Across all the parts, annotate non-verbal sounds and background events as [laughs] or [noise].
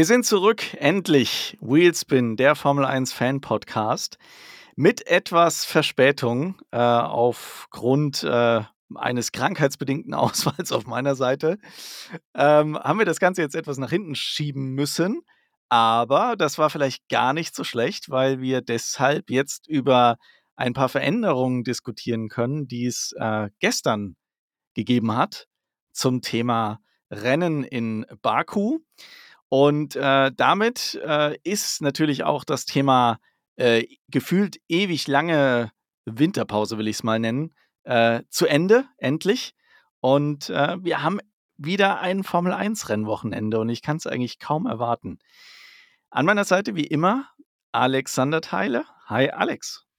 Wir sind zurück, endlich. Wheelspin, der Formel 1 Fan Podcast. Mit etwas Verspätung äh, aufgrund äh, eines krankheitsbedingten [laughs] Ausfalls auf meiner Seite ähm, haben wir das Ganze jetzt etwas nach hinten schieben müssen. Aber das war vielleicht gar nicht so schlecht, weil wir deshalb jetzt über ein paar Veränderungen diskutieren können, die es äh, gestern gegeben hat zum Thema Rennen in Baku. Und äh, damit äh, ist natürlich auch das Thema äh, gefühlt ewig lange Winterpause, will ich es mal nennen, äh, zu Ende, endlich. Und äh, wir haben wieder ein Formel-1-Rennwochenende und ich kann es eigentlich kaum erwarten. An meiner Seite wie immer Alexander Teile. Hi Alex.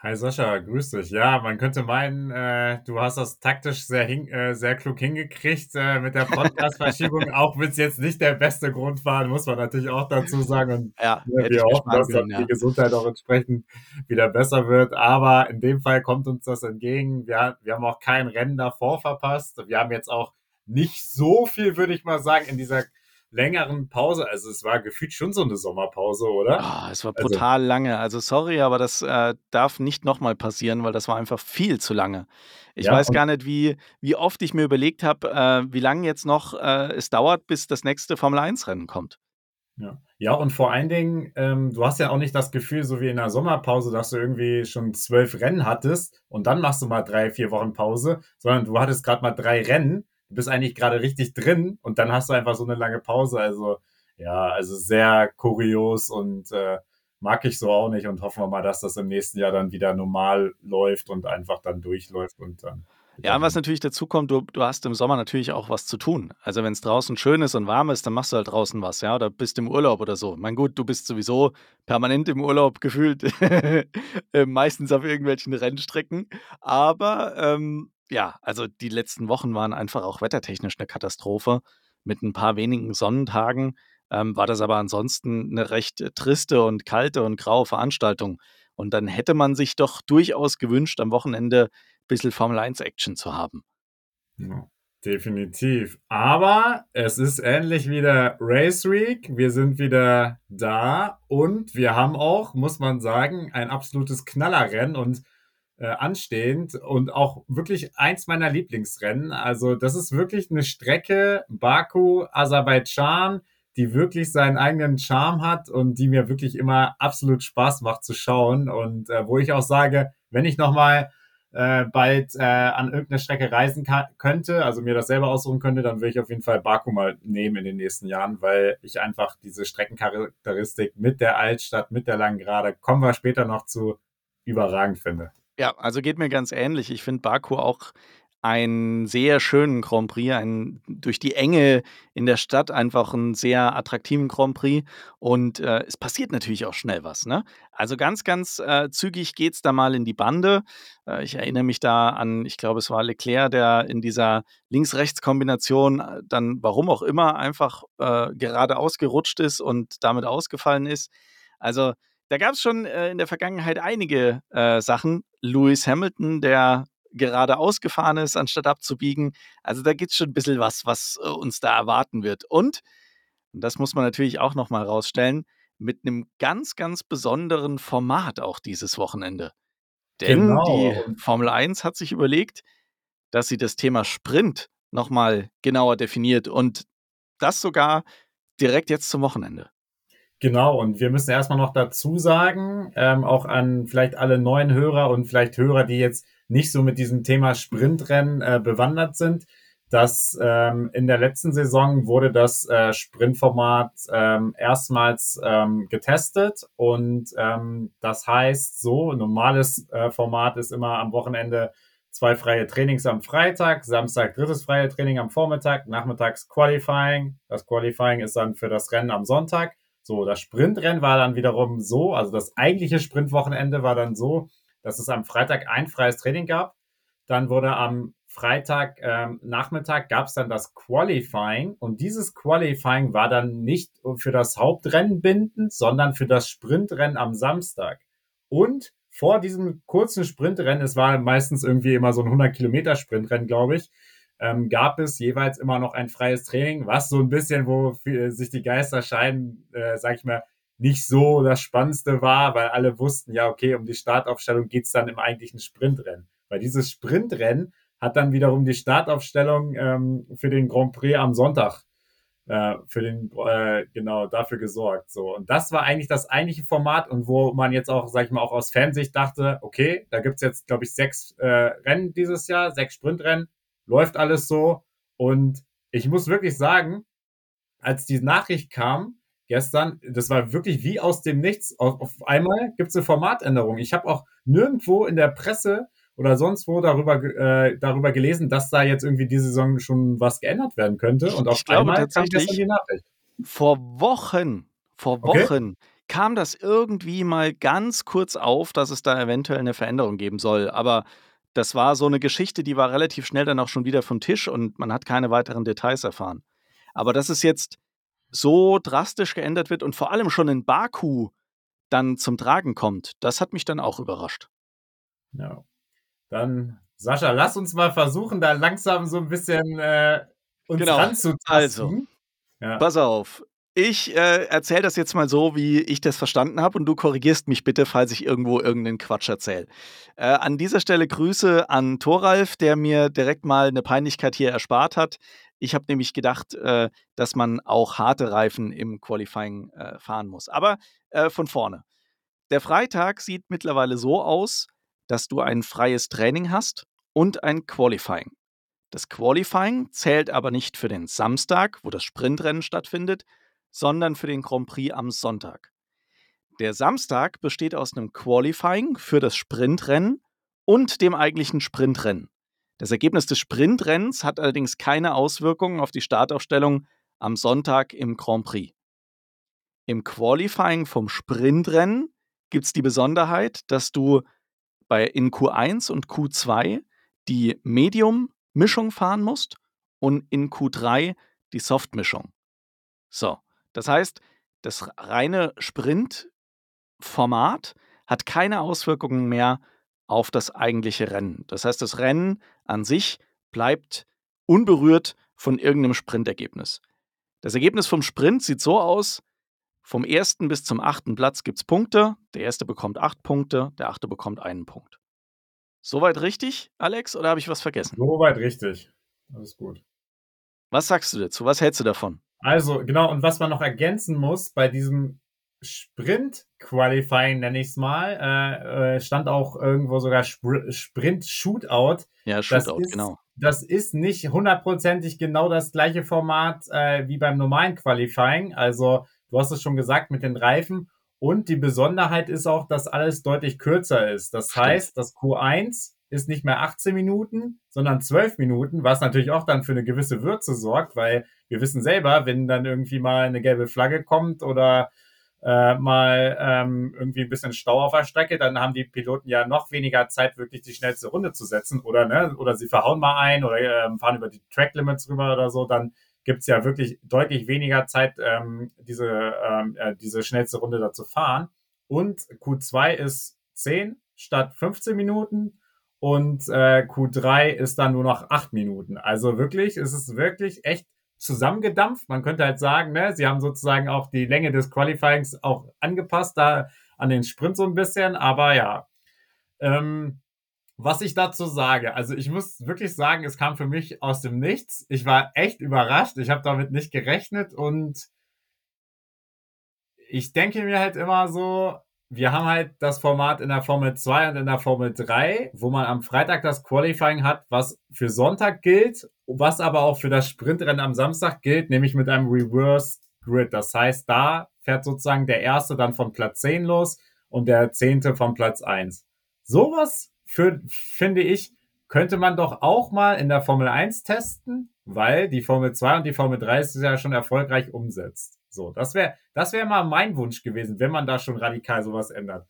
Hi Sascha, grüß dich. Ja, man könnte meinen, äh, du hast das taktisch sehr, hin, äh, sehr klug hingekriegt äh, mit der Podcast-Verschiebung, [laughs] auch wenn es jetzt nicht der beste Grund war, muss man natürlich auch dazu sagen. Und ja, ja wir hoffen, dass können, ja. die Gesundheit auch entsprechend wieder besser wird. Aber in dem Fall kommt uns das entgegen. Wir, wir haben auch kein Rennen davor verpasst. Wir haben jetzt auch nicht so viel, würde ich mal sagen, in dieser längeren Pause. Also es war gefühlt schon so eine Sommerpause, oder? Oh, es war also brutal also, lange. Also sorry, aber das äh, darf nicht nochmal passieren, weil das war einfach viel zu lange. Ich ja, weiß gar nicht, wie, wie oft ich mir überlegt habe, äh, wie lange jetzt noch äh, es dauert, bis das nächste Formel-1-Rennen kommt. Ja. ja, und vor allen Dingen, ähm, du hast ja auch nicht das Gefühl, so wie in der Sommerpause, dass du irgendwie schon zwölf Rennen hattest und dann machst du mal drei, vier Wochen Pause, sondern du hattest gerade mal drei Rennen du bist eigentlich gerade richtig drin und dann hast du einfach so eine lange Pause. Also ja, also sehr kurios und äh, mag ich so auch nicht und hoffen wir mal, dass das im nächsten Jahr dann wieder normal läuft und einfach dann durchläuft und dann. Ja, was natürlich dazu kommt, du, du hast im Sommer natürlich auch was zu tun. Also wenn es draußen schön ist und warm ist, dann machst du halt draußen was, ja, oder bist im Urlaub oder so. Mein gut, du bist sowieso permanent im Urlaub gefühlt, [laughs] äh, meistens auf irgendwelchen Rennstrecken. Aber ähm, ja, also die letzten Wochen waren einfach auch wettertechnisch eine Katastrophe. Mit ein paar wenigen Sonnentagen ähm, war das aber ansonsten eine recht äh, triste und kalte und graue Veranstaltung. Und dann hätte man sich doch durchaus gewünscht, am Wochenende ein bisschen Formel 1 Action zu haben. Ja, definitiv. Aber es ist endlich wieder Race Week. Wir sind wieder da und wir haben auch, muss man sagen, ein absolutes Knallerrennen und äh, anstehend und auch wirklich eins meiner Lieblingsrennen. Also das ist wirklich eine Strecke Baku, Aserbaidschan, die wirklich seinen eigenen Charme hat und die mir wirklich immer absolut Spaß macht zu schauen und äh, wo ich auch sage, wenn ich noch mal äh, bald äh, an irgendeine Strecke reisen könnte, also mir das selber aussuchen könnte, dann würde ich auf jeden Fall Baku mal nehmen in den nächsten Jahren, weil ich einfach diese Streckencharakteristik mit der Altstadt, mit der langen Gerade, kommen wir später noch zu, überragend finde. Ja, also geht mir ganz ähnlich. Ich finde Baku auch einen sehr schönen Grand Prix, einen, durch die Enge in der Stadt einfach einen sehr attraktiven Grand Prix. Und äh, es passiert natürlich auch schnell was. Ne? Also ganz, ganz äh, zügig geht es da mal in die Bande. Äh, ich erinnere mich da an, ich glaube, es war Leclerc, der in dieser Links-Rechts-Kombination äh, dann, warum auch immer, einfach äh, gerade ausgerutscht ist und damit ausgefallen ist. Also da gab es schon äh, in der Vergangenheit einige äh, Sachen. Lewis Hamilton, der gerade ausgefahren ist, anstatt abzubiegen. Also da gibt es schon ein bisschen was, was äh, uns da erwarten wird. Und, und das muss man natürlich auch nochmal rausstellen, mit einem ganz, ganz besonderen Format auch dieses Wochenende. Denn genau. die Formel 1 hat sich überlegt, dass sie das Thema Sprint nochmal genauer definiert und das sogar direkt jetzt zum Wochenende. Genau, und wir müssen erstmal noch dazu sagen, ähm, auch an vielleicht alle neuen Hörer und vielleicht Hörer, die jetzt nicht so mit diesem Thema Sprintrennen äh, bewandert sind, dass ähm, in der letzten Saison wurde das äh, Sprintformat ähm, erstmals ähm, getestet und ähm, das heißt so, normales äh, Format ist immer am Wochenende zwei freie Trainings am Freitag, Samstag drittes freie Training am Vormittag, nachmittags Qualifying. Das Qualifying ist dann für das Rennen am Sonntag so, das Sprintrennen war dann wiederum so, also das eigentliche Sprintwochenende war dann so, dass es am Freitag ein freies Training gab. Dann wurde am Freitag ähm, Nachmittag gab es dann das Qualifying und dieses Qualifying war dann nicht für das Hauptrennen bindend, sondern für das Sprintrennen am Samstag. Und vor diesem kurzen Sprintrennen, es war meistens irgendwie immer so ein 100 Kilometer Sprintrennen, glaube ich, ähm, gab es jeweils immer noch ein freies Training, was so ein bisschen, wo sich die Geister scheiden, äh, sag ich mal, nicht so das Spannendste war, weil alle wussten, ja, okay, um die Startaufstellung geht's dann im eigentlichen Sprintrennen. Weil dieses Sprintrennen hat dann wiederum die Startaufstellung ähm, für den Grand Prix am Sonntag äh, für den äh, genau dafür gesorgt. So und das war eigentlich das eigentliche Format und wo man jetzt auch, sag ich mal, auch aus Fansicht dachte, okay, da gibt's jetzt glaube ich sechs äh, Rennen dieses Jahr, sechs Sprintrennen, läuft alles so und ich muss wirklich sagen, als die Nachricht kam, gestern, das war wirklich wie aus dem Nichts. Auf, auf einmal gibt es eine Formatänderung. Ich habe auch nirgendwo in der Presse oder sonst wo darüber, äh, darüber gelesen, dass da jetzt irgendwie diese Saison schon was geändert werden könnte. Und auf ich glaube einmal kam die Nachricht. Vor Wochen, vor Wochen okay. kam das irgendwie mal ganz kurz auf, dass es da eventuell eine Veränderung geben soll. Aber das war so eine Geschichte, die war relativ schnell dann auch schon wieder vom Tisch und man hat keine weiteren Details erfahren. Aber das ist jetzt so drastisch geändert wird und vor allem schon in Baku dann zum Tragen kommt, das hat mich dann auch überrascht. Ja. Dann, Sascha, lass uns mal versuchen, da langsam so ein bisschen äh, uns genau. ranzutasten. Also, ja. pass auf. Ich äh, erzähle das jetzt mal so, wie ich das verstanden habe und du korrigierst mich bitte, falls ich irgendwo irgendeinen Quatsch erzähle. Äh, an dieser Stelle Grüße an Thoralf, der mir direkt mal eine Peinlichkeit hier erspart hat. Ich habe nämlich gedacht, äh, dass man auch harte Reifen im Qualifying äh, fahren muss. Aber äh, von vorne. Der Freitag sieht mittlerweile so aus, dass du ein freies Training hast und ein Qualifying. Das Qualifying zählt aber nicht für den Samstag, wo das Sprintrennen stattfindet, sondern für den Grand Prix am Sonntag. Der Samstag besteht aus einem Qualifying für das Sprintrennen und dem eigentlichen Sprintrennen. Das Ergebnis des Sprintrennens hat allerdings keine Auswirkungen auf die Startaufstellung am Sonntag im Grand Prix. Im Qualifying vom Sprintrennen gibt es die Besonderheit, dass du bei in Q1 und Q2 die Medium-Mischung fahren musst und in Q3 die Soft-Mischung. So, das heißt, das reine Sprint-Format hat keine Auswirkungen mehr auf das eigentliche Rennen. Das heißt, das Rennen an sich bleibt unberührt von irgendeinem Sprintergebnis. Das Ergebnis vom Sprint sieht so aus: vom ersten bis zum achten Platz gibt es Punkte. Der erste bekommt acht Punkte, der achte bekommt einen Punkt. Soweit richtig, Alex, oder habe ich was vergessen? Soweit richtig. Alles gut. Was sagst du dazu? Was hältst du davon? Also, genau, und was man noch ergänzen muss bei diesem Sprint-Qualifying, nenne ich es mal, äh, äh, stand auch irgendwo sogar Spr Sprint-Shootout. Ja, Shootout, ist, genau. Das ist nicht hundertprozentig genau das gleiche Format äh, wie beim normalen Qualifying. Also, du hast es schon gesagt mit den Reifen. Und die Besonderheit ist auch, dass alles deutlich kürzer ist. Das Stimmt. heißt, das Q1 ist nicht mehr 18 Minuten, sondern 12 Minuten, was natürlich auch dann für eine gewisse Würze sorgt, weil wir wissen selber, wenn dann irgendwie mal eine gelbe Flagge kommt oder äh, mal ähm, irgendwie ein bisschen Stau auf der Strecke, dann haben die Piloten ja noch weniger Zeit, wirklich die schnellste Runde zu setzen oder ne, oder sie verhauen mal ein oder ähm, fahren über die Track Limits rüber oder so, dann gibt's ja wirklich deutlich weniger Zeit, ähm, diese, ähm, äh, diese schnellste Runde da zu fahren. Und Q2 ist 10 statt 15 Minuten und äh, Q3 ist dann nur noch 8 Minuten. Also wirklich, es ist wirklich echt zusammengedampft. Man könnte halt sagen, ne, sie haben sozusagen auch die Länge des Qualifyings auch angepasst, da an den Sprint so ein bisschen, aber ja. Ähm, was ich dazu sage, also ich muss wirklich sagen, es kam für mich aus dem Nichts. Ich war echt überrascht. Ich habe damit nicht gerechnet und ich denke mir halt immer so, wir haben halt das Format in der Formel 2 und in der Formel 3, wo man am Freitag das Qualifying hat, was für Sonntag gilt, was aber auch für das Sprintrennen am Samstag gilt, nämlich mit einem Reverse Grid. Das heißt, da fährt sozusagen der erste dann von Platz 10 los und der zehnte von Platz 1. Sowas für, finde ich, könnte man doch auch mal in der Formel 1 testen, weil die Formel 2 und die Formel 3 ist ja schon erfolgreich umsetzt. So, das wäre das wäre mal mein Wunsch gewesen, wenn man da schon radikal sowas ändert.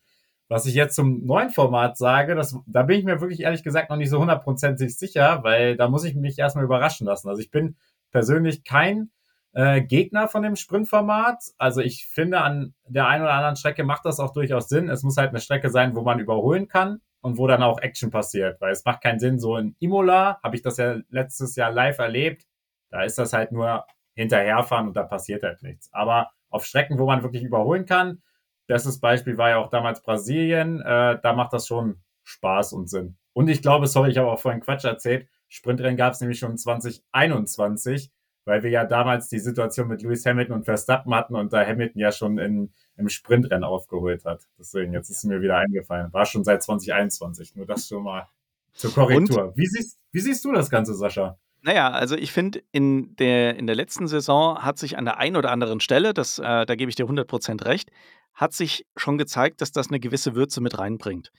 Was ich jetzt zum neuen Format sage, das, da bin ich mir wirklich ehrlich gesagt noch nicht so hundertprozentig sicher, weil da muss ich mich erstmal überraschen lassen. Also ich bin persönlich kein äh, Gegner von dem Sprintformat. Also ich finde, an der einen oder anderen Strecke macht das auch durchaus Sinn. Es muss halt eine Strecke sein, wo man überholen kann. und wo dann auch Action passiert. Weil es macht keinen Sinn, so in Imola habe ich das ja letztes Jahr live erlebt. Da ist das halt nur hinterherfahren und da passiert halt nichts. Aber auf Strecken, wo man wirklich überholen kann, bestes Beispiel war ja auch damals Brasilien, äh, da macht das schon Spaß und Sinn. Und ich glaube, sorry, ich habe auch vorhin Quatsch erzählt, Sprintrennen gab es nämlich schon 2021, weil wir ja damals die Situation mit Lewis Hamilton und Verstappen hatten und da Hamilton ja schon in, im Sprintrennen aufgeholt hat. Deswegen, jetzt ist mir wieder eingefallen. War schon seit 2021. Nur das schon mal zur Korrektur. Wie siehst, wie siehst du das Ganze, Sascha? Naja, also ich finde, in der, in der letzten Saison hat sich an der einen oder anderen Stelle, das, äh, da gebe ich dir 100% recht, hat sich schon gezeigt, dass das eine gewisse Würze mit reinbringt.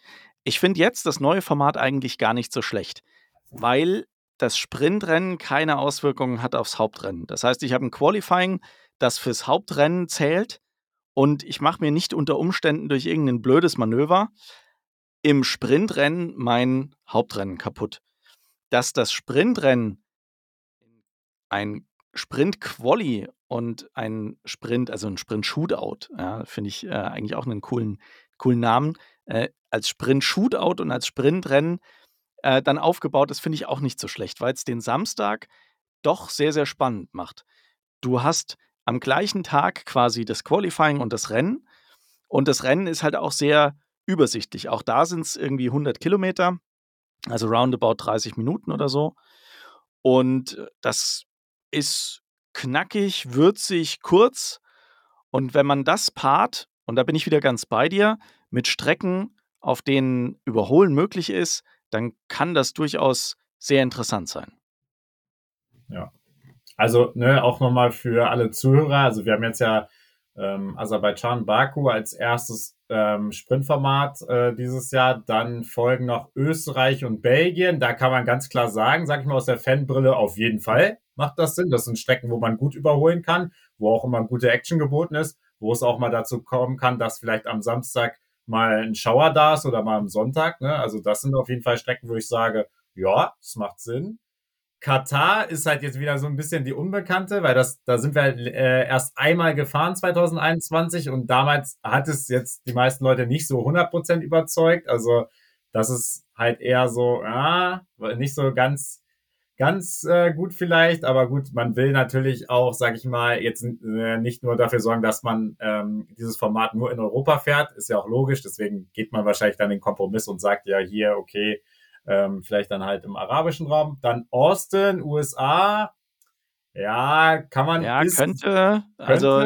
Ich finde jetzt das neue Format eigentlich gar nicht so schlecht, weil das Sprintrennen keine Auswirkungen hat aufs Hauptrennen. Das heißt, ich habe ein Qualifying, das fürs Hauptrennen zählt und ich mache mir nicht unter Umständen durch irgendein blödes Manöver im Sprintrennen mein Hauptrennen kaputt. Dass das Sprintrennen ein Sprint-Quali und ein Sprint, also ein Sprint-Shootout, ja, finde ich äh, eigentlich auch einen coolen, coolen Namen, äh, als Sprint-Shootout und als Sprintrennen äh, dann aufgebaut ist, finde ich auch nicht so schlecht, weil es den Samstag doch sehr, sehr spannend macht. Du hast am gleichen Tag quasi das Qualifying und das Rennen und das Rennen ist halt auch sehr übersichtlich. Auch da sind es irgendwie 100 Kilometer, also roundabout 30 Minuten oder so. Und das ist knackig, würzig, kurz. Und wenn man das paart, und da bin ich wieder ganz bei dir, mit Strecken, auf denen Überholen möglich ist, dann kann das durchaus sehr interessant sein. Ja. Also, ne, auch nochmal für alle Zuhörer. Also, wir haben jetzt ja ähm, Aserbaidschan, Baku als erstes ähm, Sprintformat äh, dieses Jahr. Dann folgen noch Österreich und Belgien. Da kann man ganz klar sagen, sag ich mal aus der Fanbrille, auf jeden Fall macht das Sinn. Das sind Strecken, wo man gut überholen kann, wo auch immer gute Action geboten ist, wo es auch mal dazu kommen kann, dass vielleicht am Samstag mal ein Schauer da ist oder mal am Sonntag. Ne? Also das sind auf jeden Fall Strecken, wo ich sage, ja, es macht Sinn. Katar ist halt jetzt wieder so ein bisschen die Unbekannte, weil das, da sind wir halt, äh, erst einmal gefahren 2021 und damals hat es jetzt die meisten Leute nicht so 100% überzeugt. Also das ist halt eher so, ja, nicht so ganz ganz äh, gut vielleicht, aber gut, man will natürlich auch, sag ich mal, jetzt äh, nicht nur dafür sorgen, dass man ähm, dieses Format nur in Europa fährt, ist ja auch logisch, deswegen geht man wahrscheinlich dann den Kompromiss und sagt ja hier, okay, ähm, vielleicht dann halt im arabischen Raum. Dann Austin, USA, ja, kann man. Ja, ist, könnte, also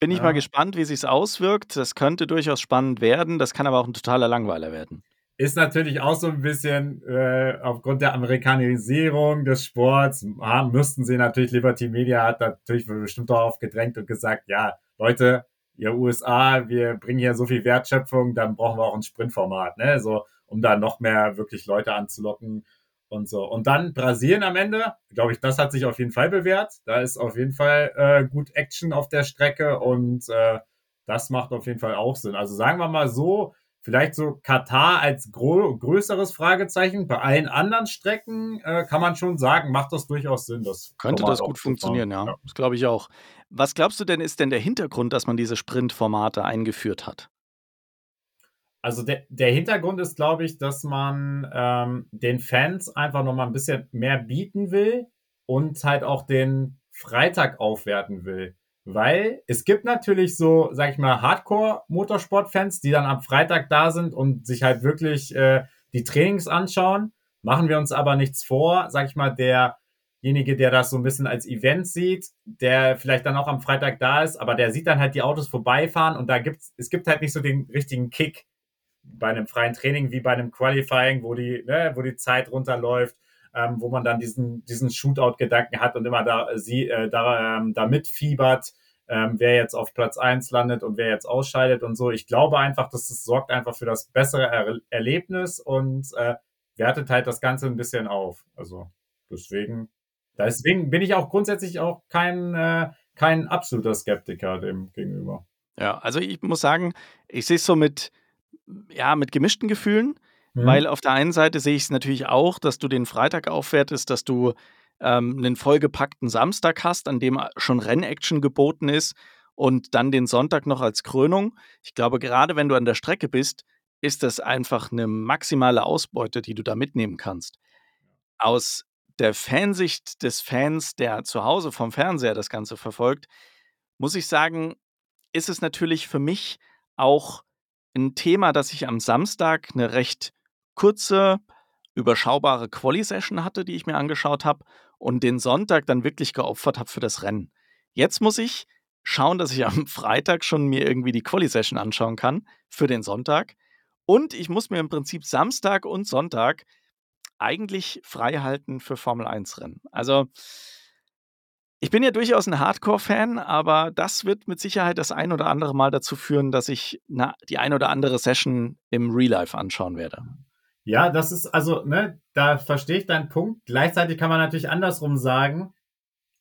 bin ich ja. mal gespannt, wie sich's auswirkt. Das könnte durchaus spannend werden, das kann aber auch ein totaler Langweiler werden ist natürlich auch so ein bisschen äh, aufgrund der Amerikanisierung des Sports, ah, müssten sie natürlich, Liberty Media hat natürlich bestimmt darauf gedrängt und gesagt, ja, Leute, ihr USA, wir bringen hier so viel Wertschöpfung, dann brauchen wir auch ein Sprintformat, ne? So, um da noch mehr wirklich Leute anzulocken und so. Und dann Brasilien am Ende, glaube ich, das hat sich auf jeden Fall bewährt. Da ist auf jeden Fall äh, gut Action auf der Strecke und äh, das macht auf jeden Fall auch Sinn. Also sagen wir mal so, Vielleicht so Katar als größeres Fragezeichen. Bei allen anderen Strecken äh, kann man schon sagen, macht das durchaus Sinn. Das Könnte das gut funktionieren, ja. ja. Das glaube ich auch. Was glaubst du denn, ist denn der Hintergrund, dass man diese Sprintformate eingeführt hat? Also der, der Hintergrund ist, glaube ich, dass man ähm, den Fans einfach noch mal ein bisschen mehr bieten will und halt auch den Freitag aufwerten will. Weil es gibt natürlich so, sag ich mal, Hardcore-Motorsport-Fans, die dann am Freitag da sind und sich halt wirklich äh, die Trainings anschauen. Machen wir uns aber nichts vor, sag ich mal, derjenige, der das so ein bisschen als Event sieht, der vielleicht dann auch am Freitag da ist, aber der sieht dann halt die Autos vorbeifahren und da gibt's, es gibt halt nicht so den richtigen Kick bei einem freien Training wie bei einem Qualifying, wo die, ne, wo die Zeit runterläuft ähm, wo man dann diesen, diesen Shootout-Gedanken hat und immer da, sie, äh, da, ähm, da mitfiebert, ähm, wer jetzt auf Platz eins landet und wer jetzt ausscheidet und so. Ich glaube einfach, dass das sorgt einfach für das bessere er Erlebnis und äh, wertet halt das Ganze ein bisschen auf. Also deswegen, deswegen bin ich auch grundsätzlich auch kein, äh, kein absoluter Skeptiker dem gegenüber. Ja, also ich muss sagen, ich sehe es so mit, ja, mit gemischten Gefühlen. Mhm. Weil auf der einen Seite sehe ich es natürlich auch, dass du den Freitag aufwertest, dass du ähm, einen vollgepackten Samstag hast, an dem schon Rennaction geboten ist und dann den Sonntag noch als Krönung. Ich glaube, gerade wenn du an der Strecke bist, ist das einfach eine maximale Ausbeute, die du da mitnehmen kannst. Aus der Fansicht des Fans, der zu Hause vom Fernseher das Ganze verfolgt, muss ich sagen, ist es natürlich für mich auch ein Thema, dass ich am Samstag eine recht kurze, überschaubare Quali-Session hatte, die ich mir angeschaut habe und den Sonntag dann wirklich geopfert habe für das Rennen. Jetzt muss ich schauen, dass ich am [laughs] Freitag schon mir irgendwie die Quali-Session anschauen kann für den Sonntag. Und ich muss mir im Prinzip Samstag und Sonntag eigentlich frei halten für Formel 1-Rennen. Also, ich bin ja durchaus ein Hardcore-Fan, aber das wird mit Sicherheit das ein oder andere Mal dazu führen, dass ich na, die ein oder andere Session im Real Life anschauen werde. Ja, das ist also, ne, da verstehe ich deinen Punkt. Gleichzeitig kann man natürlich andersrum sagen,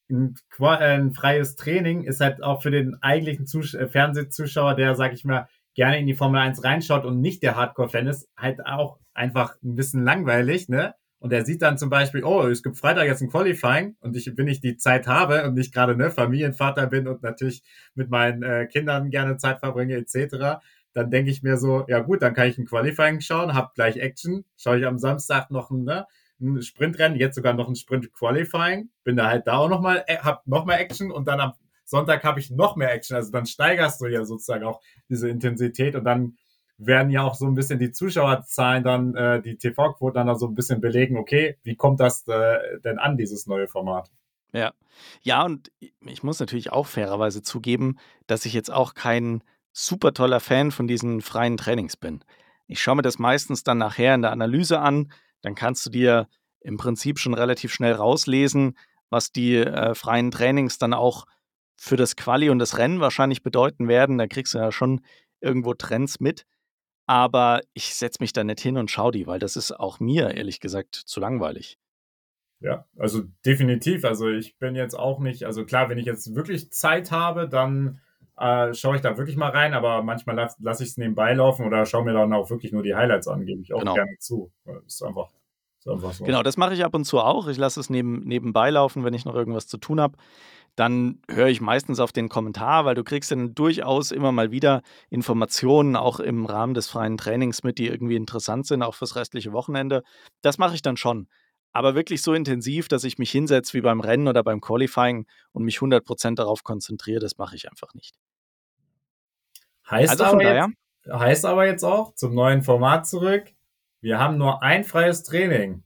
ein, ein freies Training ist halt auch für den eigentlichen Zus äh, Fernsehzuschauer, der, sag ich mal, gerne in die Formel 1 reinschaut und nicht der Hardcore-Fan ist, halt auch einfach ein bisschen langweilig, ne? Und er sieht dann zum Beispiel, oh, es gibt Freitag jetzt ein Qualifying und ich, wenn ich die Zeit habe und nicht gerade ne Familienvater bin und natürlich mit meinen äh, Kindern gerne Zeit verbringe etc., dann denke ich mir so, ja gut, dann kann ich ein Qualifying schauen, hab gleich Action, schaue ich am Samstag noch ein, ne, ein Sprintrennen, jetzt sogar noch ein Sprint Qualifying, bin da halt da auch nochmal, äh, hab nochmal Action und dann am Sonntag habe ich noch mehr Action. Also dann steigerst du ja sozusagen auch diese Intensität und dann werden ja auch so ein bisschen die Zuschauerzahlen dann, äh, die TV-Quote dann so ein bisschen belegen, okay, wie kommt das äh, denn an, dieses neue Format? Ja. Ja, und ich muss natürlich auch fairerweise zugeben, dass ich jetzt auch kein super toller Fan von diesen freien Trainings bin. Ich schaue mir das meistens dann nachher in der Analyse an, dann kannst du dir im Prinzip schon relativ schnell rauslesen, was die äh, freien Trainings dann auch für das Quali und das Rennen wahrscheinlich bedeuten werden. Da kriegst du ja schon irgendwo Trends mit. Aber ich setze mich da nicht hin und schaue die, weil das ist auch mir, ehrlich gesagt, zu langweilig. Ja, also definitiv. Also ich bin jetzt auch nicht, also klar, wenn ich jetzt wirklich Zeit habe, dann äh, schaue ich da wirklich mal rein, aber manchmal lasse lass ich es nebenbei laufen oder schaue mir dann auch wirklich nur die Highlights an, gebe ich auch genau. gerne zu. Ist einfach, ist einfach so. Genau, das mache ich ab und zu auch. Ich lasse es neben, nebenbei laufen, wenn ich noch irgendwas zu tun habe dann höre ich meistens auf den Kommentar, weil du kriegst dann durchaus immer mal wieder Informationen, auch im Rahmen des freien Trainings mit, die irgendwie interessant sind, auch fürs restliche Wochenende. Das mache ich dann schon. Aber wirklich so intensiv, dass ich mich hinsetze wie beim Rennen oder beim Qualifying und mich 100% darauf konzentriere, das mache ich einfach nicht. Heißt, also aber jetzt, heißt aber jetzt auch, zum neuen Format zurück, wir haben nur ein freies Training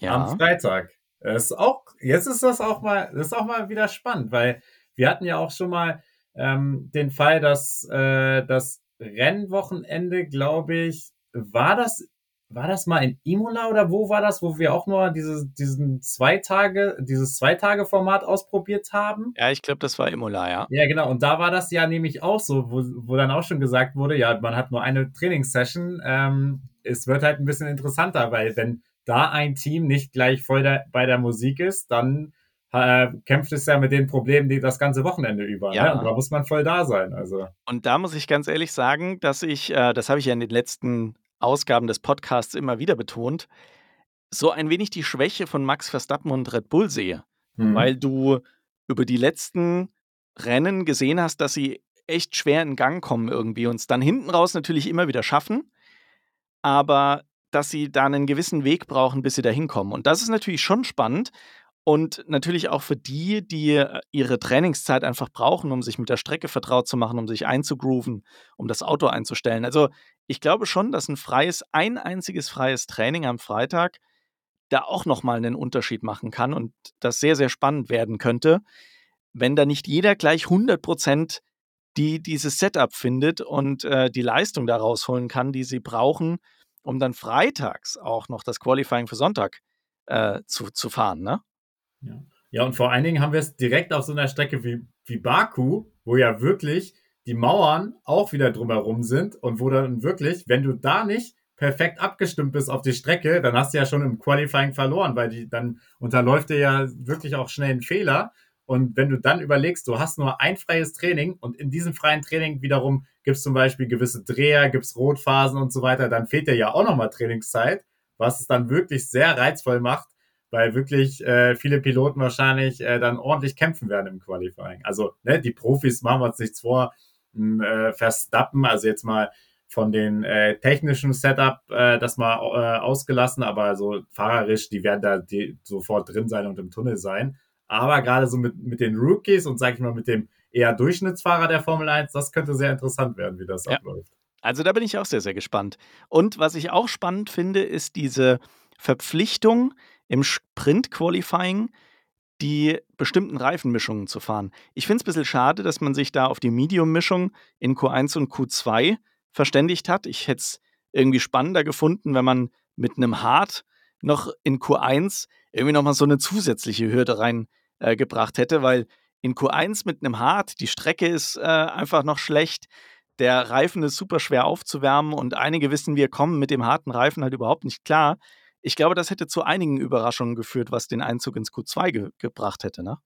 ja. am Freitag. Das ist auch, jetzt ist das auch mal, das ist auch mal wieder spannend, weil wir hatten ja auch schon mal ähm, den Fall, dass äh, das Rennwochenende, glaube ich, war das, war das mal in Imola oder wo war das, wo wir auch nur diese, diesen zwei Tage, dieses zwei Tage Format ausprobiert haben? Ja, ich glaube, das war Imola, ja. Ja, genau. Und da war das ja nämlich auch so, wo, wo dann auch schon gesagt wurde, ja, man hat nur eine Trainingssession. Ähm, es wird halt ein bisschen interessanter, weil wenn da ein Team nicht gleich voll der, bei der Musik ist, dann äh, kämpft es ja mit den Problemen, die das ganze Wochenende über. Ne? Ja. Ne? Und da muss man voll da sein. Also. Und da muss ich ganz ehrlich sagen, dass ich, äh, das habe ich ja in den letzten Ausgaben des Podcasts immer wieder betont, so ein wenig die Schwäche von Max Verstappen und Red Bull sehe. Mhm. Weil du über die letzten Rennen gesehen hast, dass sie echt schwer in Gang kommen irgendwie und es dann hinten raus natürlich immer wieder schaffen. Aber dass sie da einen gewissen Weg brauchen, bis sie da hinkommen. Und das ist natürlich schon spannend. Und natürlich auch für die, die äh, ihre Trainingszeit einfach brauchen, um sich mit der Strecke vertraut zu machen, um sich einzugrooven, um das Auto einzustellen. Also ich glaube schon, dass ein freies, ein einziges freies Training am Freitag da auch nochmal einen Unterschied machen kann und das sehr, sehr spannend werden könnte, wenn da nicht jeder gleich 100 Prozent die dieses Setup findet und äh, die Leistung da rausholen kann, die sie brauchen, um dann freitags auch noch das Qualifying für Sonntag äh, zu, zu fahren, ne? Ja. ja, und vor allen Dingen haben wir es direkt auf so einer Strecke wie, wie Baku, wo ja wirklich die Mauern auch wieder drumherum sind und wo dann wirklich, wenn du da nicht perfekt abgestimmt bist auf die Strecke, dann hast du ja schon im Qualifying verloren, weil die dann unterläuft dir ja wirklich auch schnell ein Fehler und wenn du dann überlegst, du hast nur ein freies Training und in diesem freien Training wiederum gibt es zum Beispiel gewisse Dreher, gibt es Rotphasen und so weiter, dann fehlt dir ja auch nochmal Trainingszeit, was es dann wirklich sehr reizvoll macht, weil wirklich äh, viele Piloten wahrscheinlich äh, dann ordentlich kämpfen werden im Qualifying. Also ne, die Profis machen wir uns nichts vor, äh, Verstappen, also jetzt mal von den äh, technischen Setup äh, das mal äh, ausgelassen, aber so fahrerisch, die werden da die sofort drin sein und im Tunnel sein. Aber gerade so mit, mit den Rookies und sag ich mal mit dem eher Durchschnittsfahrer der Formel 1, das könnte sehr interessant werden, wie das ja. abläuft. Also da bin ich auch sehr, sehr gespannt. Und was ich auch spannend finde, ist diese Verpflichtung im Sprint-Qualifying, die bestimmten Reifenmischungen zu fahren. Ich finde es ein bisschen schade, dass man sich da auf die Medium-Mischung in Q1 und Q2 verständigt hat. Ich hätte es irgendwie spannender gefunden, wenn man mit einem Hard noch in Q1 irgendwie nochmal so eine zusätzliche Hürde reingebracht äh, hätte, weil in Q1 mit einem Hard, die Strecke ist äh, einfach noch schlecht, der Reifen ist super schwer aufzuwärmen und einige wissen, wir kommen mit dem harten Reifen halt überhaupt nicht klar. Ich glaube, das hätte zu einigen Überraschungen geführt, was den Einzug ins Q2 ge gebracht hätte, ne?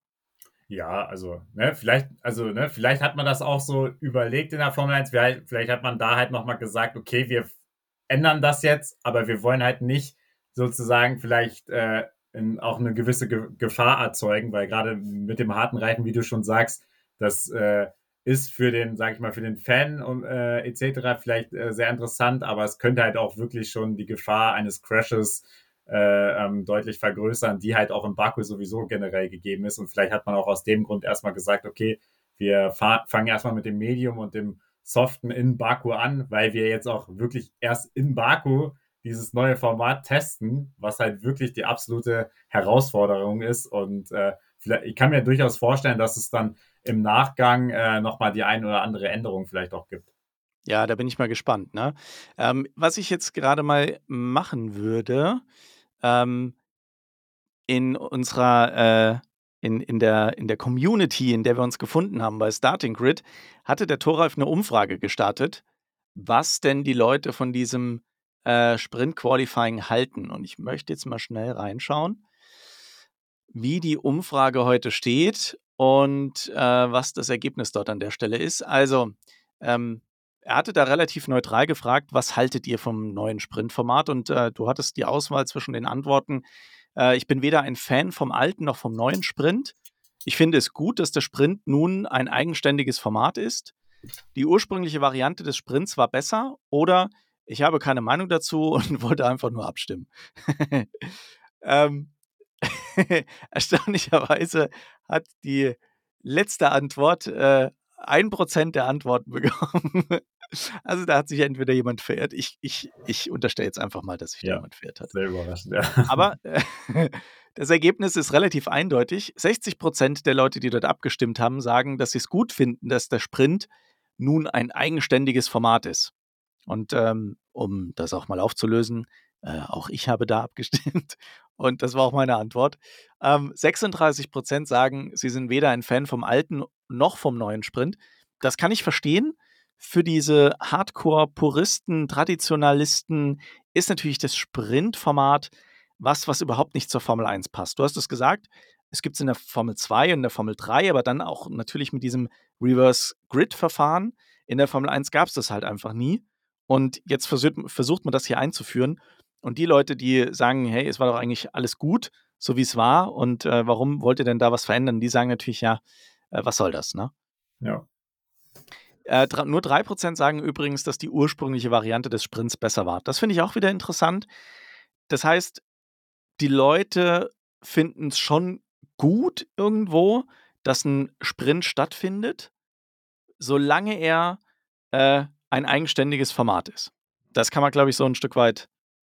Ja, also, ne, vielleicht, also, ne, vielleicht hat man das auch so überlegt in der Formel 1. Vielleicht, hat man da halt nochmal gesagt, okay, wir ändern das jetzt, aber wir wollen halt nicht sozusagen vielleicht äh, in, auch eine gewisse Ge Gefahr erzeugen, weil gerade mit dem harten Reifen, wie du schon sagst, das äh, ist für den, sag ich mal, für den Fan äh, etc. vielleicht äh, sehr interessant, aber es könnte halt auch wirklich schon die Gefahr eines Crashes äh, ähm, deutlich vergrößern, die halt auch im Baku sowieso generell gegeben ist. Und vielleicht hat man auch aus dem Grund erstmal gesagt, okay, wir fangen erstmal mit dem Medium und dem Soften in Baku an, weil wir jetzt auch wirklich erst in Baku dieses neue Format testen, was halt wirklich die absolute Herausforderung ist. Und äh, ich kann mir durchaus vorstellen, dass es dann im Nachgang äh, nochmal die ein oder andere Änderung vielleicht auch gibt. Ja, da bin ich mal gespannt. Ne? Ähm, was ich jetzt gerade mal machen würde, ähm, in unserer, äh, in, in, der, in der Community, in der wir uns gefunden haben bei Starting Grid, hatte der Thoralf eine Umfrage gestartet, was denn die Leute von diesem äh, Sprint Qualifying halten. Und ich möchte jetzt mal schnell reinschauen, wie die Umfrage heute steht und äh, was das Ergebnis dort an der Stelle ist. Also, ähm, er hatte da relativ neutral gefragt, was haltet ihr vom neuen Sprintformat? Und äh, du hattest die Auswahl zwischen den Antworten. Äh, ich bin weder ein Fan vom alten noch vom neuen Sprint. Ich finde es gut, dass der Sprint nun ein eigenständiges Format ist. Die ursprüngliche Variante des Sprints war besser oder ich habe keine Meinung dazu [laughs] und wollte einfach nur abstimmen. [laughs] ähm, [laughs] Erstaunlicherweise hat die letzte Antwort äh, ein Prozent der Antworten [laughs] bekommen. Also da hat sich entweder jemand verirrt. Ich, ich, ich unterstelle jetzt einfach mal, dass sich ja, jemand verirrt hat. Sehr überraschend, ja. Aber äh, [laughs] das Ergebnis ist relativ eindeutig. 60 Prozent der Leute, die dort abgestimmt haben, sagen, dass sie es gut finden, dass der Sprint nun ein eigenständiges Format ist. Und ähm, um das auch mal aufzulösen, äh, auch ich habe da abgestimmt [laughs] und das war auch meine Antwort. Ähm, 36 Prozent sagen, sie sind weder ein Fan vom alten noch vom neuen Sprint. Das kann ich verstehen. Für diese Hardcore-Puristen, Traditionalisten ist natürlich das Sprint-Format was, was überhaupt nicht zur Formel 1 passt. Du hast es gesagt, es gibt es in der Formel 2 und in der Formel 3, aber dann auch natürlich mit diesem Reverse-Grid-Verfahren. In der Formel 1 gab es das halt einfach nie. Und jetzt versucht, versucht man das hier einzuführen. Und die Leute, die sagen, hey, es war doch eigentlich alles gut, so wie es war, und äh, warum wollt ihr denn da was verändern? Die sagen natürlich, ja, äh, was soll das, ne? Ja. Äh, nur 3% sagen übrigens, dass die ursprüngliche Variante des Sprints besser war. Das finde ich auch wieder interessant. Das heißt, die Leute finden es schon gut irgendwo, dass ein Sprint stattfindet, solange er äh, ein eigenständiges Format ist. Das kann man, glaube ich, so ein Stück weit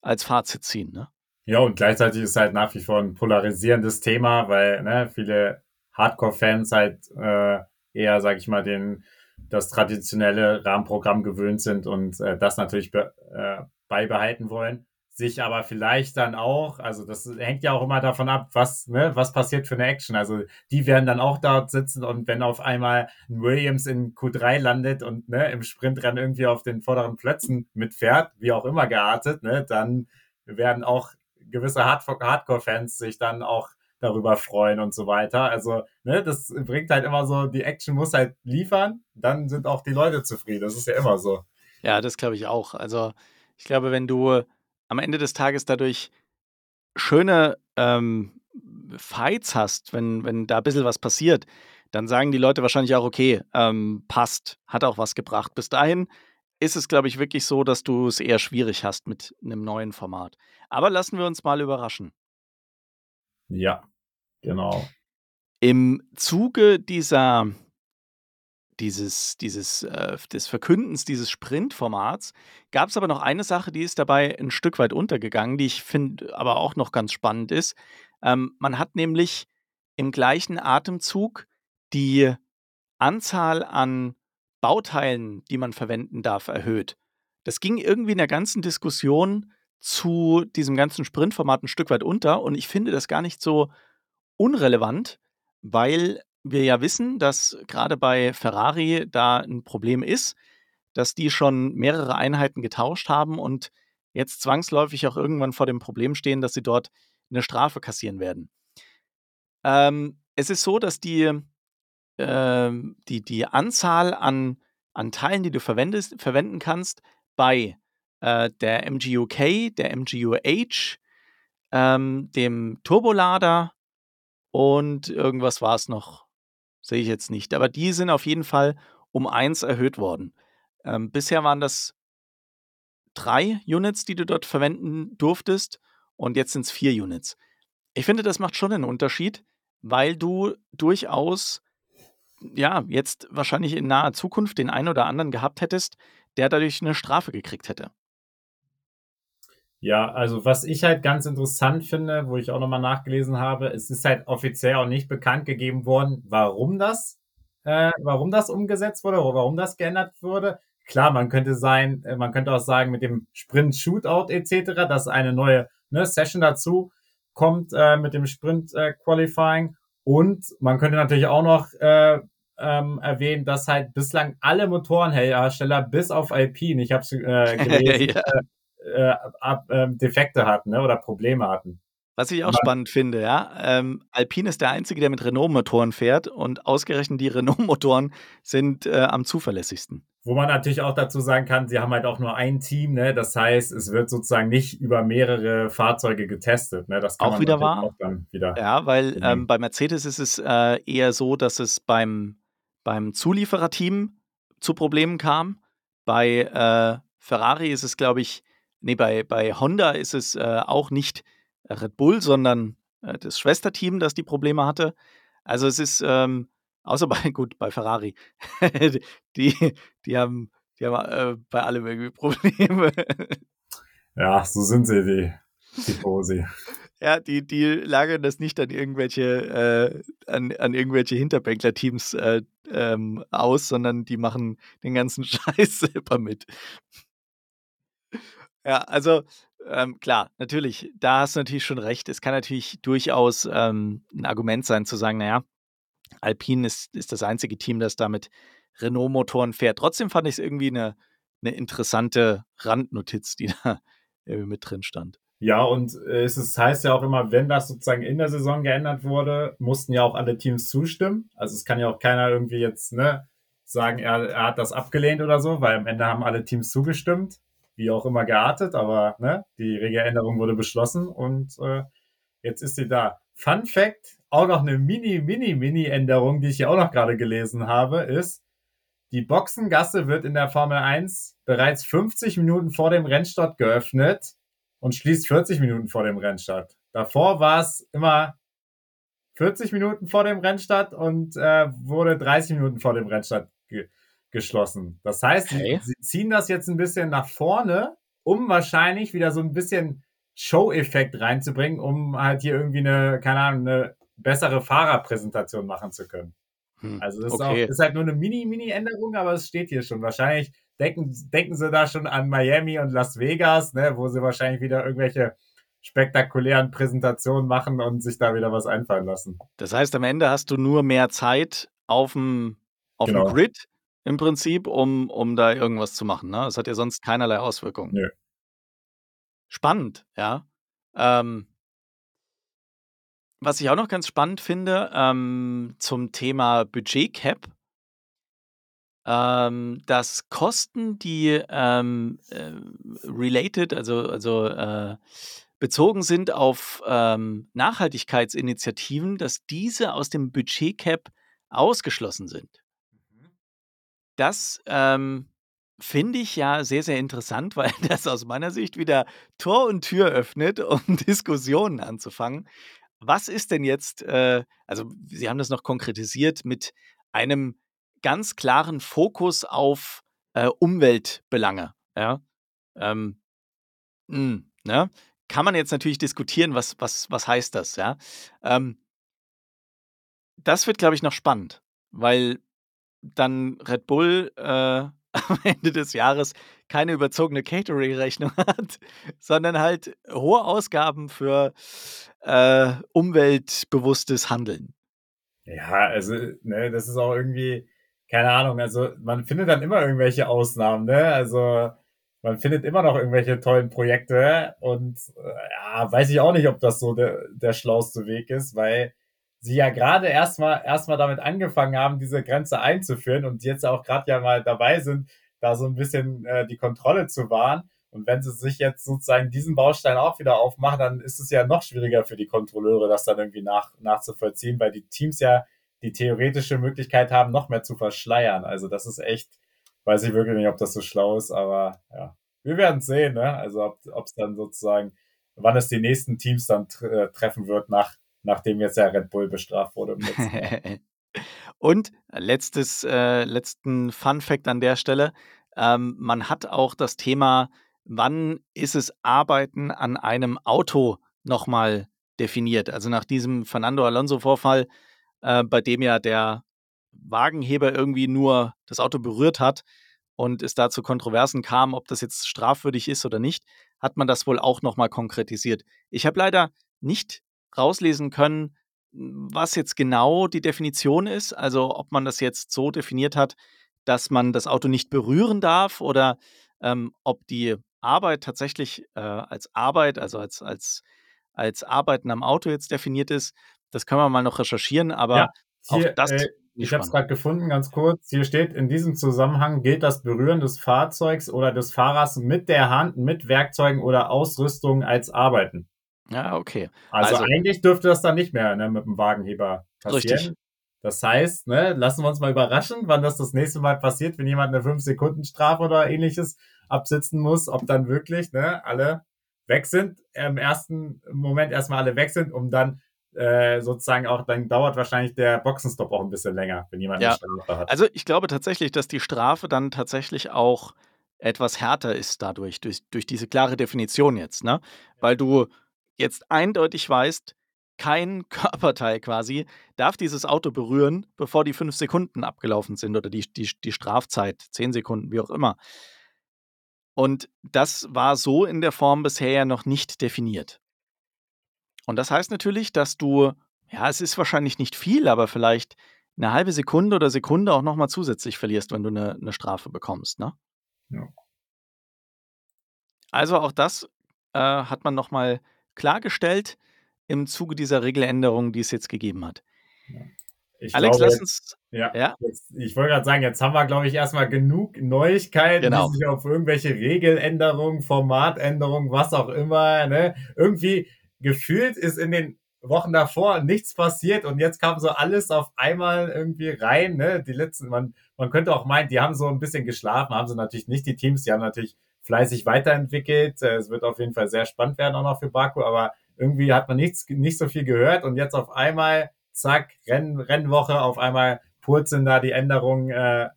als Fazit ziehen. Ne? Ja, und gleichzeitig ist halt nach wie vor ein polarisierendes Thema, weil ne, viele Hardcore-Fans halt äh, eher, sag ich mal, den das traditionelle Rahmenprogramm gewöhnt sind und äh, das natürlich be äh, beibehalten wollen sich aber vielleicht dann auch, also das hängt ja auch immer davon ab, was, ne, was passiert für eine Action. Also die werden dann auch dort sitzen und wenn auf einmal ein Williams in Q3 landet und ne, im Sprintrennen irgendwie auf den vorderen Plätzen mitfährt, wie auch immer geartet, ne, dann werden auch gewisse Hardcore-Fans sich dann auch darüber freuen und so weiter. Also, ne, das bringt halt immer so, die Action muss halt liefern, dann sind auch die Leute zufrieden. Das ist ja immer so. Ja, das glaube ich auch. Also, ich glaube, wenn du am Ende des Tages dadurch schöne ähm, Fights hast, wenn, wenn da ein bisschen was passiert, dann sagen die Leute wahrscheinlich auch, okay, ähm, passt, hat auch was gebracht. Bis dahin ist es, glaube ich, wirklich so, dass du es eher schwierig hast mit einem neuen Format. Aber lassen wir uns mal überraschen. Ja, genau. Im Zuge dieser dieses dieses, äh, des Verkündens dieses Sprintformats gab es aber noch eine Sache, die ist dabei ein Stück weit untergegangen, die ich finde aber auch noch ganz spannend ist. Ähm, man hat nämlich im gleichen Atemzug die Anzahl an Bauteilen, die man verwenden darf, erhöht. Das ging irgendwie in der ganzen Diskussion zu diesem ganzen Sprintformat ein Stück weit unter und ich finde das gar nicht so unrelevant, weil wir ja wissen, dass gerade bei Ferrari da ein Problem ist, dass die schon mehrere Einheiten getauscht haben und jetzt zwangsläufig auch irgendwann vor dem Problem stehen, dass sie dort eine Strafe kassieren werden. Ähm, es ist so, dass die, äh, die, die Anzahl an, an Teilen, die du verwendest, verwenden kannst, bei äh, der MGUK, der MGUH, ähm, dem Turbolader und irgendwas war es noch, sehe ich jetzt nicht. Aber die sind auf jeden Fall um eins erhöht worden. Ähm, bisher waren das drei Units, die du dort verwenden durftest und jetzt sind es vier Units. Ich finde, das macht schon einen Unterschied, weil du durchaus ja jetzt wahrscheinlich in naher Zukunft den einen oder anderen gehabt hättest, der dadurch eine Strafe gekriegt hätte. Ja, also was ich halt ganz interessant finde, wo ich auch nochmal nachgelesen habe, es ist halt offiziell auch nicht bekannt gegeben worden, warum das, äh, warum das umgesetzt wurde oder warum das geändert wurde. Klar, man könnte sein, äh, man könnte auch sagen, mit dem Sprint Shootout etc., dass eine neue ne, Session dazu kommt äh, mit dem Sprint äh, Qualifying. Und man könnte natürlich auch noch äh, ähm, erwähnen, dass halt bislang alle Motorenhersteller bis auf Alpine, ich habe es äh, [laughs] gelesen, ja. Äh, äh, äh, Defekte hatten ne, oder Probleme hatten. Was ich auch Aber, spannend finde, ja. Ähm, Alpine ist der einzige, der mit Renault-Motoren fährt und ausgerechnet die [laughs] Renault-Motoren sind äh, am zuverlässigsten. Wo man natürlich auch dazu sagen kann, sie haben halt auch nur ein Team, ne? Das heißt, es wird sozusagen nicht über mehrere Fahrzeuge getestet. Ne? Das kann auch wieder wahr. Auch dann wieder ja, weil ähm, bei Mercedes ist es äh, eher so, dass es beim, beim Zuliefererteam zu Problemen kam. Bei äh, Ferrari ist es, glaube ich, nee, bei, bei Honda ist es äh, auch nicht Red Bull, sondern äh, das Schwesterteam, das die Probleme hatte. Also es ist, ähm, [laughs] außer bei, gut, bei Ferrari, [laughs] die, die haben, die haben äh, bei allem irgendwie [laughs] Probleme. ja, so sind sie, die Tifosi. Ja, die, die lagern das nicht an irgendwelche, äh, an, an irgendwelche Hinterbänkler-Teams äh, ähm, aus, sondern die machen den ganzen Scheiß selber mit. Ja, also ähm, klar, natürlich, da hast du natürlich schon recht. Es kann natürlich durchaus ähm, ein Argument sein, zu sagen, naja, Alpine ist, ist das einzige Team, das da mit Renault-Motoren fährt. Trotzdem fand ich es irgendwie eine, eine interessante Randnotiz, die [laughs] da irgendwie mit drin stand. Ja, und äh, es ist, heißt ja auch immer, wenn das sozusagen in der Saison geändert wurde, mussten ja auch alle Teams zustimmen. Also es kann ja auch keiner irgendwie jetzt ne, sagen, er, er hat das abgelehnt oder so, weil am Ende haben alle Teams zugestimmt wie auch immer geartet, aber ne, die Regeländerung wurde beschlossen und äh, jetzt ist sie da. Fun Fact, auch noch eine Mini, Mini, Mini-Änderung, die ich hier auch noch gerade gelesen habe, ist, die Boxengasse wird in der Formel 1 bereits 50 Minuten vor dem Rennstart geöffnet und schließt 40 Minuten vor dem Rennstart. Davor war es immer 40 Minuten vor dem Rennstart und äh, wurde 30 Minuten vor dem Rennstart ge geschlossen. Das heißt, okay. sie, sie, ziehen das jetzt ein bisschen nach vorne, um wahrscheinlich wieder so ein bisschen Show-Effekt reinzubringen, um halt hier irgendwie eine, keine Ahnung, eine bessere Fahrerpräsentation machen zu können. Hm, also das okay. ist, auch, ist halt nur eine Mini-Mini-Änderung, aber es steht hier schon. Wahrscheinlich denken, denken sie da schon an Miami und Las Vegas, ne, wo sie wahrscheinlich wieder irgendwelche spektakulären Präsentationen machen und sich da wieder was einfallen lassen. Das heißt, am Ende hast du nur mehr Zeit auf dem, auf genau. dem Grid im Prinzip, um, um da irgendwas zu machen. Ne? Das hat ja sonst keinerlei Auswirkungen. Nö. Spannend, ja. Ähm, was ich auch noch ganz spannend finde ähm, zum Thema Budget-Cap, ähm, dass Kosten, die ähm, äh, related, also, also äh, bezogen sind auf ähm, Nachhaltigkeitsinitiativen, dass diese aus dem Budget-Cap ausgeschlossen sind. Das ähm, Finde ich ja sehr, sehr interessant, [laughs] weil das aus meiner Sicht wieder Tor und Tür öffnet, um [laughs] Diskussionen anzufangen. Was ist denn jetzt, äh also, Sie haben das noch konkretisiert mit einem ganz klaren Fokus auf, äh, Umweltbelange, ja? Ähm, hm, ne? Kann man jetzt natürlich diskutieren, was was was heißt das, ja? Ähm das wird, glaube ich, noch spannend, weil dann Red Bull, äh, [laughs] am Ende des Jahres keine überzogene Catering-Rechnung [laughs] hat, sondern halt hohe Ausgaben für, äh, umweltbewusstes Handeln. Ja, also, ne, das ist auch irgendwie keine Ahnung, also, man findet dann immer irgendwelche Ausnahmen, ne? Also, man findet immer noch irgendwelche tollen Projekte und, äh, ja, weiß ich auch nicht, ob das so der der schlauste Weg ist, weil sie ja gerade erst mal erst mal damit angefangen haben, diese Grenze einzuführen und jetzt auch gerade ja mal dabei sind, da so ein bisschen, äh, die Kontrolle zu wahren. Und wenn sie sich jetzt sozusagen diesen Baustein auch wieder aufmachen, dann ist es ja noch schwieriger für die Kontrolleure, das dann irgendwie nach nachzuvollziehen, weil die Teams ja die theoretische Möglichkeit haben, noch mehr zu verschleiern. Also, das ist echt weiß ich wirklich nicht, ob das so schlau ist, aber ja, wir werden's sehen, ne? Also, ob ob's dann sozusagen wann es die nächsten Teams dann äh, treffen wird nach nachdem jetzt ja Red Bull bestraft wurde. [laughs] Und letztes äh, letzten Fun Fact an der Stelle. Ähm, man hat auch das Thema, wann ist es Arbeiten an einem Auto noch mal definiert. Also, nach diesem Fernando Alonso-Vorfall, äh, bei dem ja der Wagenheber irgendwie nur das Auto berührt hat und es da zu Kontroversen kam, ob das jetzt strafwürdig ist oder nicht, hat man das wohl auch noch mal konkretisiert. Ich habe leider nicht rauslesen können, was jetzt genau die Definition ist, also ob man das jetzt so definiert hat, dass man das Auto nicht berühren darf oder, ähm, ob die Arbeit tatsächlich, äh, als Arbeit, also als als als Arbeiten am Auto jetzt definiert ist. Das können wir mal noch recherchieren, aber Ja, auch hier, das äh, ich habe es grad gefunden, ganz kurz. Hier steht: „In diesem Zusammenhang gilt das Berühren des Fahrzeugs oder des Fahrers mit der Hand, mit Werkzeugen oder Ausrüstung als Arbeiten.“ Ja, okay. Also, Also eigentlich dürfte das dann nicht mehr, ne, mit dem Wagenheber Richtig. passieren. Das heißt, ne, lassen wir uns mal überraschen, wann das das nächste Mal passiert, wenn jemand 'ne 5-Sekunden-Strafe oder Ähnliches absitzen muss, ob dann wirklich, ne, alle weg sind, im ersten Moment erst mal alle weg sind, um dann, äh, sozusagen auch dann dauert wahrscheinlich der Boxenstopp auch 'n bisschen länger, wenn jemand Ja. Strafe hat. Also, ich glaube tatsächlich, dass die Strafe dann tatsächlich auch etwas härter ist dadurch, durch durch diese klare Definition jetzt, ne? Weil du jetzt eindeutig weißt, kein [laughs] Körperteil quasi darf dieses Auto berühren, bevor die 5 Sekunden abgelaufen sind oder die die die Strafzeit, 10 Sekunden, wie auch immer. Und das war so in der Form bisher ja noch nicht definiert. Und das heißt natürlich, dass du ja, es ist wahrscheinlich nicht viel, aber vielleicht 'ne 1/2 Sekunde oder Sekunde auch noch mal zusätzlich verlierst, wenn du 'ne 'ne Strafe bekommst, ne? Ja. Also, auch das, äh, hat man noch mal klargestellt im Zuge dieser Regeländerung, die es jetzt gegeben hat. Ich Alex, glaube lass uns ja, ja? jetzt ich wollte grad sagen, jetzt haben wir, glaube ich, erst mal genug Neuigkeiten, die Genau. sich auf irgendwelche Regeländerungen, Formatänderungen, was auch immer, ne? Irgendwie gefühlt ist in den Wochen davor nichts passiert und jetzt kam so alles auf einmal irgendwie rein, ne? Die letzten man man könnte auch meinen, die haben so 'n bisschen geschlafen, haben sie natürlich nicht, die Teams. Die haben natürlich fleißig weiterentwickelt. Äh, es wird auf jeden Fall sehr spannend werden auch noch für Baku, aber irgendwie hat man nichts nicht so viel gehört und jetzt auf einmal, zack, Renn Rennwoche, auf einmal purzeln da die Änderungen, äh,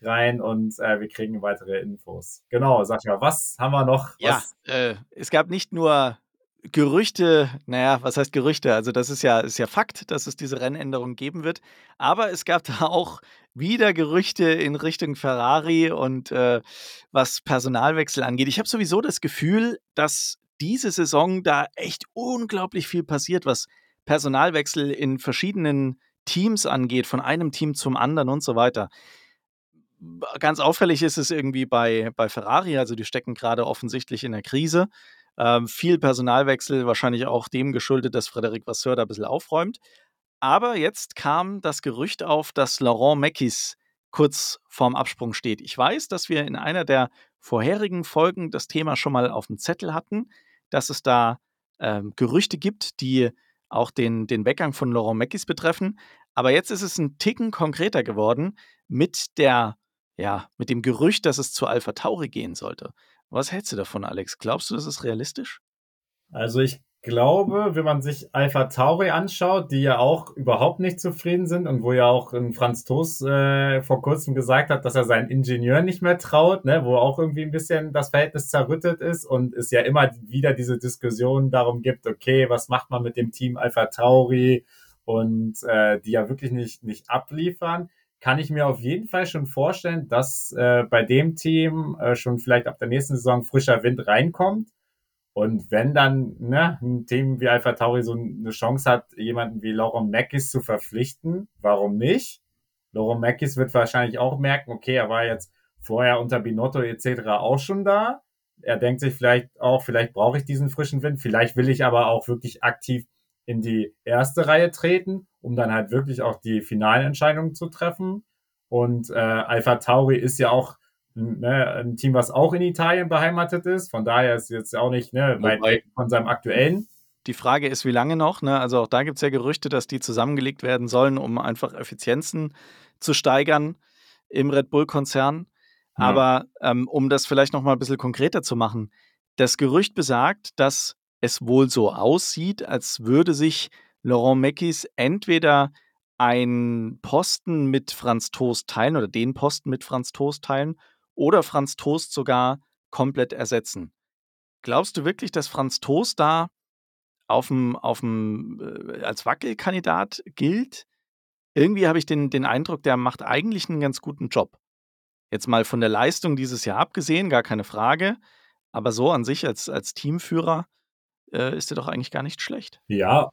rein und, äh, wir kriegen weitere Infos. Genau, sag mal, was haben wir noch? Ja, äh, es gab nicht nur Gerüchte na ja, was heißt Gerüchte? Also, das ist ja ist ja Fakt, dass es diese Rennänderung geben wird. Aber es gab da auch wieder Gerüchte in Richtung Ferrari und, äh, was Personalwechsel angeht. Ich habe sowieso das Gefühl, dass diese Saison da echt unglaublich viel passiert, was Personalwechsel in verschiedenen Teams angeht, von einem Team zum anderen und so weiter. Ganz auffällig ist es irgendwie bei bei Ferrari, also, die stecken grade offensichtlich in der Krise. Ähm, viel Personalwechsel, wahrscheinlich auch dem geschuldet, dass Frédéric Vasseur da bisschen aufräumt. Aber jetzt kam das Gerücht auf, dass Laurent Mekies kurz vorm Absprung steht. Ich weiß, dass wir in einer der vorherigen Folgen das Thema schon mal aufm Zettel hatten, dass es da, ähm, Gerüchte gibt, die auch den den Weggang von Laurent Mekies betreffen. Aber jetzt ist es 'n Ticken konkreter geworden mit der ja, mit dem Gerücht, dass es zu Alpha Tauri gehen sollte. Was hältst du davon, Alex? Glaubst du, das ist realistisch? Also ich glaube, wenn man sich Alpha Tauri anschaut, die ja auch überhaupt nicht zufrieden sind und wo ja auch Franz Toast äh, vor kurzem gesagt hat, dass er seinen Ingenieur nicht mehr traut, ne, wo auch irgendwie ein bisschen das Verhältnis zerrüttet ist und es ja immer wieder diese Diskussion darum gibt, okay, was macht man mit dem Team Alpha Tauri und äh, die ja wirklich nicht, nicht abliefern kann ich mir auf jeden Fall schon vorstellen, dass äh, bei dem Team äh, schon vielleicht ab der nächsten Saison frischer Wind reinkommt und wenn dann ne, ein Team wie Alpha Tauri so eine Chance hat, jemanden wie Laurent Mackis zu verpflichten, warum nicht? Laurent Mackis wird wahrscheinlich auch merken, okay, er war jetzt vorher unter Binotto etc. auch schon da. Er denkt sich vielleicht auch, vielleicht brauche ich diesen frischen Wind, vielleicht will ich aber auch wirklich aktiv in die erste Reihe treten, um dann halt wirklich auch die finalen Entscheidungen zu treffen. Und äh, Alpha Tauri ist ja auch ne, ein Team, was auch in Italien beheimatet ist. Von daher ist jetzt auch nicht ne, weit weg von seinem aktuellen. Die Frage ist, wie lange noch? Ne? Also auch da gibt es ja Gerüchte, dass die zusammengelegt werden sollen, um einfach Effizienzen zu steigern im Red Bull-Konzern. Ja. Aber ähm, um das vielleicht noch mal ein bisschen konkreter zu machen, das Gerücht besagt, dass es wohl so aussieht, als würde sich Laurent Meckis entweder einen Posten mit Franz Toast teilen oder den Posten mit Franz Toast teilen oder Franz Toast sogar komplett ersetzen. Glaubst du wirklich, dass Franz Toast da auf'm auf'm äh, als Wackelkandidat gilt? Irgendwie habe ich den den Eindruck, der macht eigentlich einen ganz guten Job. Jetzt mal von der Leistung dieses Jahr abgesehen, gar keine Frage, aber so an sich als als Teamführer, äh, ist er doch eigentlich gar nicht schlecht. Ja,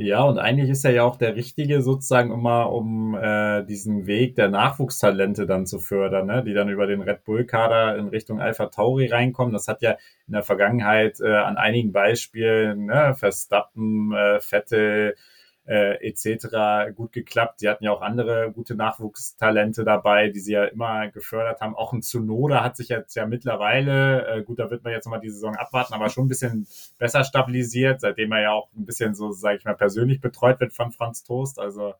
ja, und eigentlich ist er ja auch der Richtige sozusagen immer, um äh, diesen Weg der Nachwuchstalente dann zu fördern, ne? die dann über den Red Bull-Kader in Richtung Alpha Tauri reinkommen. Das hat ja in der Vergangenheit äh, an einigen Beispielen, ne? Verstappen, äh, Vettel, äh, etc. gut geklappt. Sie hatten ja auch andere gute Nachwuchstalente dabei, die sie ja immer gefördert haben. Auch ein Tsunoda hat sich jetzt ja mittlerweile, äh, gut, da wird man jetzt nochmal die Saison abwarten, aber schon ein bisschen besser stabilisiert, seitdem er ja auch ein bisschen so, sage ich mal, persönlich betreut wird von Franz Toast. Also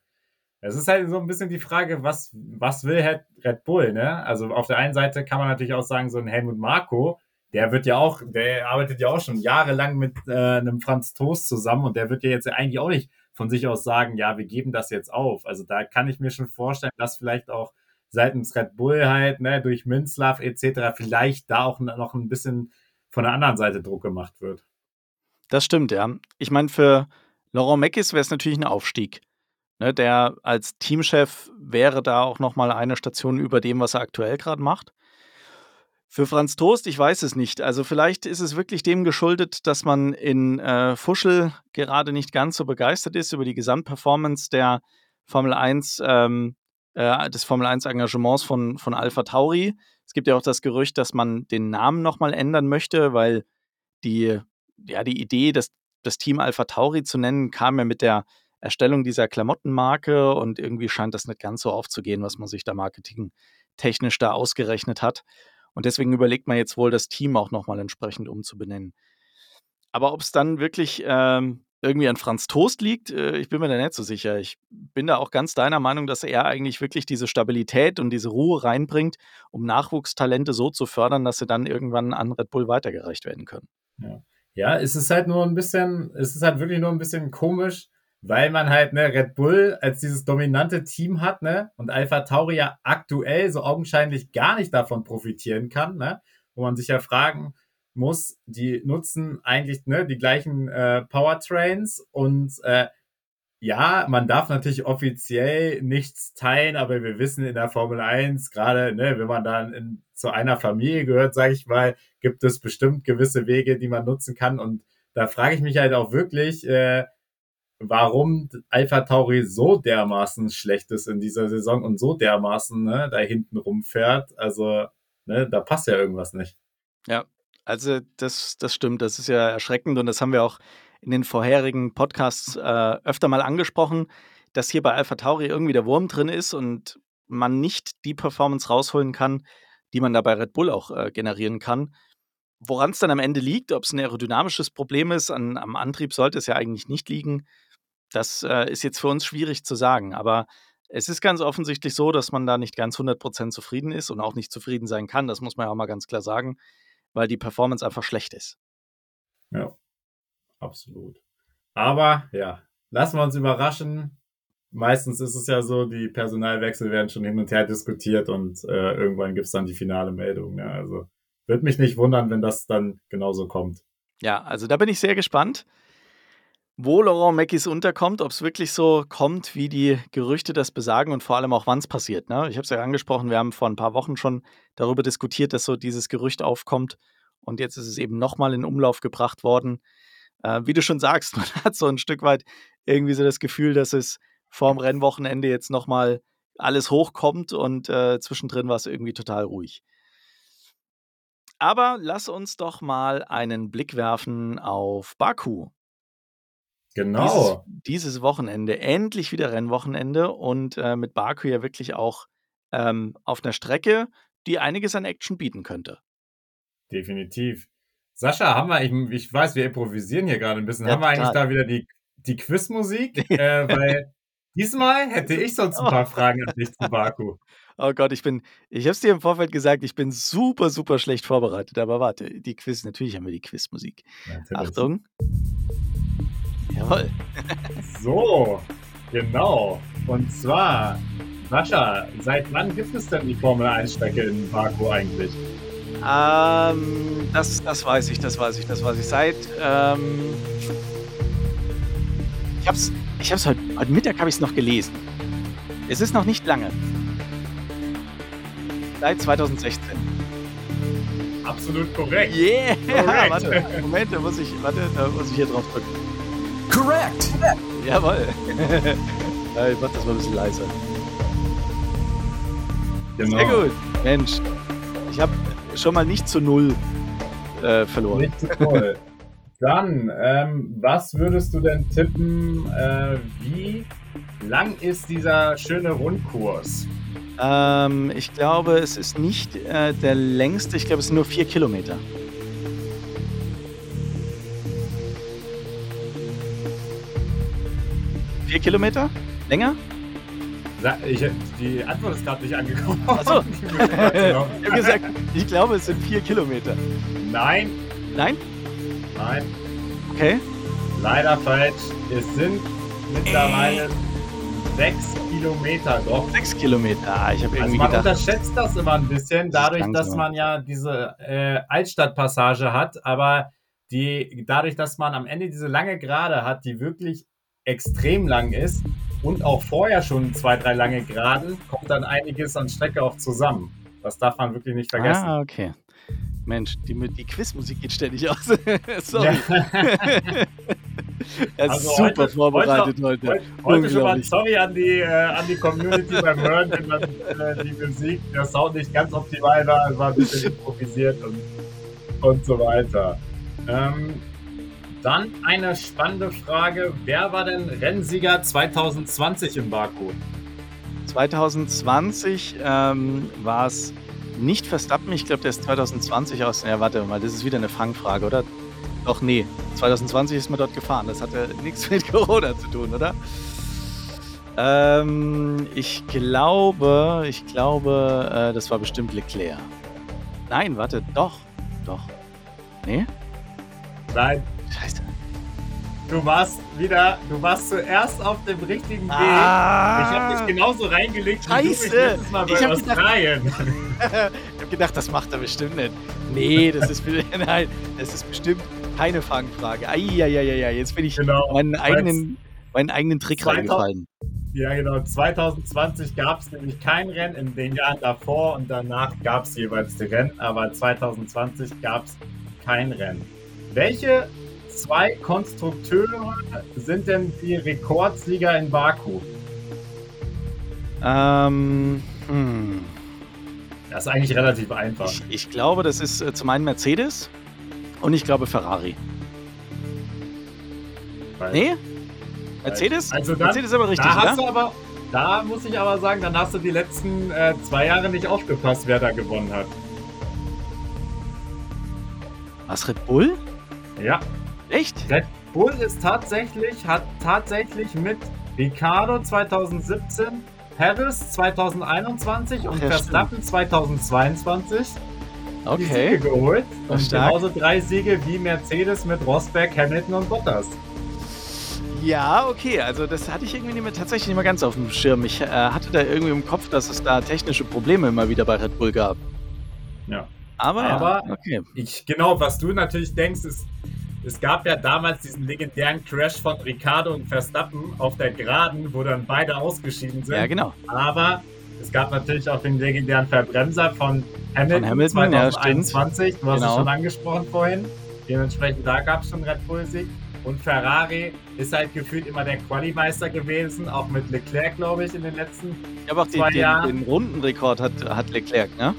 es ist halt so ein bisschen die Frage, was, was will Red Bull, ne? Also auf der einen Seite kann man natürlich auch sagen, so ein Helmut Marko, der wird ja auch, der arbeitet ja auch schon jahrelang mit äh, einem Franz Toast zusammen und der wird ja jetzt eigentlich auch nicht von sich aus sagen, ja, wir geben das jetzt auf. Also da kann ich mir schon vorstellen, dass vielleicht auch seitens Red Bull halt, ne, durch Minzlaff etc. vielleicht da auch noch ein bisschen von der anderen Seite Druck gemacht wird. Das stimmt, ja. Ich meine, für Laurent Meckis wäre es natürlich ein Aufstieg. Ne, der als Teamchef wäre da auch noch mal eine Station über dem, was er aktuell gerade macht. Für Franz Toast, ich weiß es nicht. Also vielleicht ist es wirklich dem geschuldet, dass man in äh, Fuschel gerade nicht ganz so begeistert ist über die Gesamtperformance der Formel 1, ähm, äh, des Formel 1 Engagements von, von Alpha Tauri. Es gibt ja auch das Gerücht, dass man den Namen nochmal ändern möchte, weil die, ja, die Idee, das, das Team Alpha Tauri zu nennen, kam ja mit der Erstellung dieser Klamottenmarke und irgendwie scheint das nicht ganz so aufzugehen, was man sich da marketingtechnisch da ausgerechnet hat. Und deswegen überlegt man jetzt wohl, das Team auch nochmal entsprechend umzubenennen. Aber ob es dann wirklich ähm, irgendwie an Franz Toast liegt, äh, ich bin mir da nicht so sicher. Ich bin da auch ganz deiner Meinung, dass er eigentlich wirklich diese Stabilität und diese Ruhe reinbringt, um Nachwuchstalente so zu fördern, dass sie dann irgendwann an Red Bull weitergereicht werden können. Ja. ja, es ist halt nur ein bisschen, es ist halt wirklich nur ein bisschen komisch, weil man halt ne, Red Bull als dieses dominante Team hat ne, und Alpha Tauri ja aktuell so augenscheinlich gar nicht davon profitieren kann, ne, wo man sich ja fragen muss, die nutzen eigentlich ne, die gleichen äh, Powertrains und äh, ja, man darf natürlich offiziell nichts teilen, aber wir wissen in der Formel 1, gerade ne, wenn man dann in, zu einer Familie gehört, sage ich mal, gibt es bestimmt gewisse Wege, die man nutzen kann und da frage ich mich halt auch wirklich, äh, warum Alpha Tauri so dermaßen schlecht ist in dieser Saison und so dermaßen ne, da hinten rumfährt. Also, ne, da passt ja irgendwas nicht. Ja, also das, das stimmt. Das ist ja erschreckend und das haben wir auch in den vorherigen Podcasts äh, öfter mal angesprochen, dass hier bei Alpha Tauri irgendwie der Wurm drin ist und man nicht die Performance rausholen kann, die man da bei Red Bull auch äh, generieren kann. Woran es dann am Ende liegt, ob es ein aerodynamisches Problem ist, an, am Antrieb sollte es ja eigentlich nicht liegen. Das äh, ist jetzt für uns schwierig zu sagen, aber Es ist ganz offensichtlich so, dass man da nicht ganz 100% zufrieden ist und auch nicht zufrieden sein kann. Das muss man ja auch mal ganz klar sagen, weil die Performance einfach schlecht ist. Ja, absolut. Aber ja, lassen wir uns überraschen. Meistens ist es ja so, die Personalwechsel werden schon hin und her diskutiert und äh, irgendwann gibt es dann die finale Meldung. Ja, also würde mich nicht wundern, wenn das dann genauso kommt. Ja, also da bin ich sehr gespannt wo Laurent Mackies unterkommt, ob es wirklich so kommt, wie die Gerüchte das besagen und vor allem auch, wann es passiert. Ne? Ich habe es ja angesprochen, wir haben vor ein paar Wochen schon darüber diskutiert, dass so dieses Gerücht aufkommt und jetzt ist es eben nochmal in Umlauf gebracht worden. Äh, wie du schon sagst, [laughs] man hat so ein Stück weit irgendwie so das Gefühl, dass es vorm Rennwochenende jetzt nochmal alles hochkommt und äh, zwischendrin war es irgendwie total ruhig. Aber lass uns doch mal einen Blick werfen auf Baku. Genau. Dieses, dieses Wochenende, endlich wieder Rennwochenende und äh, mit Baku ja wirklich auch ähm, auf einer Strecke, die einiges an Action bieten könnte. Definitiv. Sascha, haben wir, ich, ich weiß, wir improvisieren hier gerade ein bisschen, ja, haben wir eigentlich da wieder die, die Quizmusik? [laughs] äh, weil diesmal hätte ich sonst ein paar [laughs] Fragen an dich zu Baku. Oh Gott, ich bin, ich habe es dir im Vorfeld gesagt, ich bin super, super schlecht vorbereitet. Aber warte, die Quiz, natürlich haben wir die Quizmusik. Achtung. Jawohl. [laughs] so, genau. Und zwar, Sascha, seit wann gibt es denn die Formel 1-Strecke in Baku eigentlich? Ähm, das, das weiß ich, das weiß ich, das weiß ich. Seit, ähm, ich hab's, ich hab's heute, heute Mittag habe ich es noch gelesen. Es ist noch nicht lange. Seit 2016. Absolut korrekt. Yeah! [laughs] Correct. warte, Moment, da muss ich, warte, da muss ich hier drauf drücken. Correct! Jawohl. [laughs] ja, ich mach das mal ein bisschen leiser. Genau. Sehr gut. Mensch, ich habe schon mal nicht zu null äh, verloren. Nicht zu null. Dann, ähm, was würdest du denn tippen, äh, wie lang ist dieser schöne Rundkurs? Ähm, ich glaube, es ist nicht äh, der längste, ich glaube, es sind nur vier Kilometer. Vier Kilometer? Länger? Ich, die Antwort ist gerade nicht angekommen. Achso. [laughs] ich habe gesagt, ich glaube, es sind vier Kilometer. Nein. Nein? Nein. Okay. Leider falsch. Es sind mittlerweile äh. sechs Kilometer doch. Sechs Kilometer. Ah, ich habe also irgendwie also man gedacht. unterschätzt das immer ein bisschen, dadurch, das dass man ja diese äh, Altstadtpassage hat, aber die, dadurch, dass man am Ende diese lange Gerade hat, die wirklich extrem lang ist und auch vorher schon zwei, drei lange Geraden, kommt dann einiges an Strecke auch zusammen. Das darf man wirklich nicht vergessen. Ah, okay. Mensch, die, die Quizmusik geht ständig aus. [laughs] Sorry. [laughs] er ist also super heute, vorbereitet heute. Heute, heute schon mal sorry an die, äh, an die Community beim Hören, wenn man äh, die Musik, der Sound nicht ganz optimal war, war ein bisschen improvisiert und, und so weiter. Ähm, dann eine spannende Frage. Wer war denn Rennsieger 2020 in Baku? 2020 ähm, war es nicht Verstappen. Ich glaube, der ist 2020 aus. Ja, warte mal, das ist wieder eine Fangfrage, oder? Doch, nee. 2020 ist man dort gefahren. Das hatte [laughs] nichts mit Corona zu tun, oder? Ähm, ich glaube, ich glaube, äh, das war bestimmt Leclerc. Nein, warte, doch. Doch. Nee? Nein, Scheiße. Du warst wieder, du warst zuerst auf dem richtigen Weg. Ah, ich habe dich genauso reingelegt Scheiße. wie du mich Mal bei [laughs] ich Australien. Gedacht, ich habe gedacht, das macht er bestimmt nicht. Nee, das ist, [laughs] nein, das ist bestimmt keine Fangfrage. Eieieiei, jetzt bin ich genau. meinen, eigenen, meinen eigenen Trick 2000, reingefallen. Ja, genau. 2020 gab es nämlich kein Rennen. In den Jahren davor und danach gab es jeweils die Rennen, aber 2020 gab es kein Rennen. Welche zwei Konstrukteure sind denn die Rekordsieger in Baku? Ähm, hm. Das ist eigentlich relativ einfach. Ich, ich glaube, das ist äh, zum einen Mercedes und ich glaube Ferrari. Weil, nee? Mercedes? Also dann, Mercedes ist aber richtig, da hast oder? Du aber, da muss ich aber sagen, dann hast du die letzten äh, zwei Jahre nicht aufgepasst, wer da gewonnen hat. Was, Red Bull? Ja. Echt? Red Bull ist tatsächlich, hat tatsächlich mit Ricardo 2017 Perez 2021 und ja, Verstappen 2022 die Okay. Siege geholt. Und Stark. genauso drei Siege wie Mercedes mit Rosberg, Hamilton und Bottas. Ja, okay. Also das hatte ich irgendwie nicht mehr, tatsächlich nicht mehr ganz auf dem Schirm. Ich äh, hatte da irgendwie im Kopf, dass es da technische Probleme immer wieder bei Red Bull gab. Ja. Aber, Aber- ja, okay. Ich, genau, was du natürlich denkst, ist, es gab ja damals diesen legendären Crash von Ricardo und Verstappen auf der Geraden, wo dann beide ausgeschieden sind. Ja, genau. Aber es gab natürlich auch den legendären Verbremser von Hamilton, Von Hamilton, ja, 2021. du hast Genau. es schon angesprochen vorhin. Dementsprechend da gab es schon Red Bull-Sieg. Und Ferrari ist halt gefühlt immer der Quali-Meister gewesen, auch mit Leclerc, glaube ich, in den letzten. Ich habe auch die, den, Jahre. den Rundenrekord hat, hat Leclerc, ne?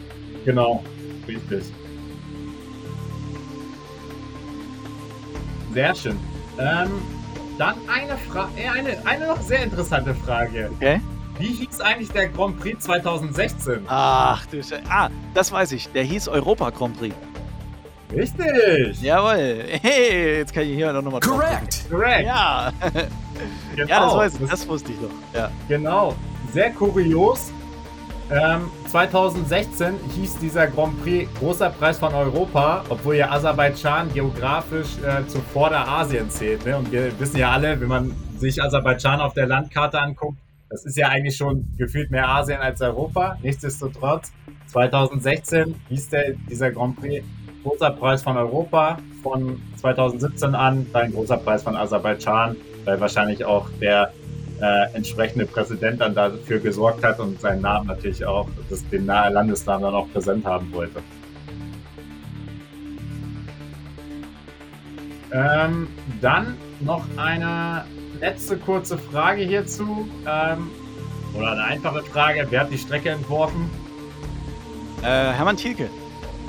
Genau, richtig. Sehr schön. Ähm, dann eine Frage, eine, eine noch sehr interessante Frage. Okay. Wie hieß eigentlich der Grand Prix 2016? Ach, du Sche Ah, das weiß ich. Der hieß Europa Grand Prix. Richtig! Jawohl. Hey, jetzt kann ich hier noch mal drauf Correct. Korrekt! Ja. Genau, [laughs] ja, das weiß ich. das- Das wusste ich noch. Ja. Genau, sehr kurios. Ähm, 2016 hieß dieser Grand Prix Großer Preis von Europa, obwohl ja Aserbaidschan geografisch äh, zu Vorderasien zählt. Ne? Und wir wissen ja alle, wenn man sich Aserbaidschan auf der Landkarte anguckt, das ist ja eigentlich schon gefühlt mehr Asien als Europa. Nichtsdestotrotz, 2016 hieß der, dieser Grand Prix Großer Preis von Europa. Von 2017 an dann Großer Preis von Aserbaidschan, weil wahrscheinlich auch der äh, entsprechende Präsident dann dafür gesorgt hat und seinen Namen natürlich auch, das, den nahe Landesnamen dann auch präsent haben wollte. Ähm, dann noch eine letzte kurze Frage hierzu. Ähm, oder eine einfache Frage. Wer hat die Strecke entworfen? Äh, Hermann Thielke.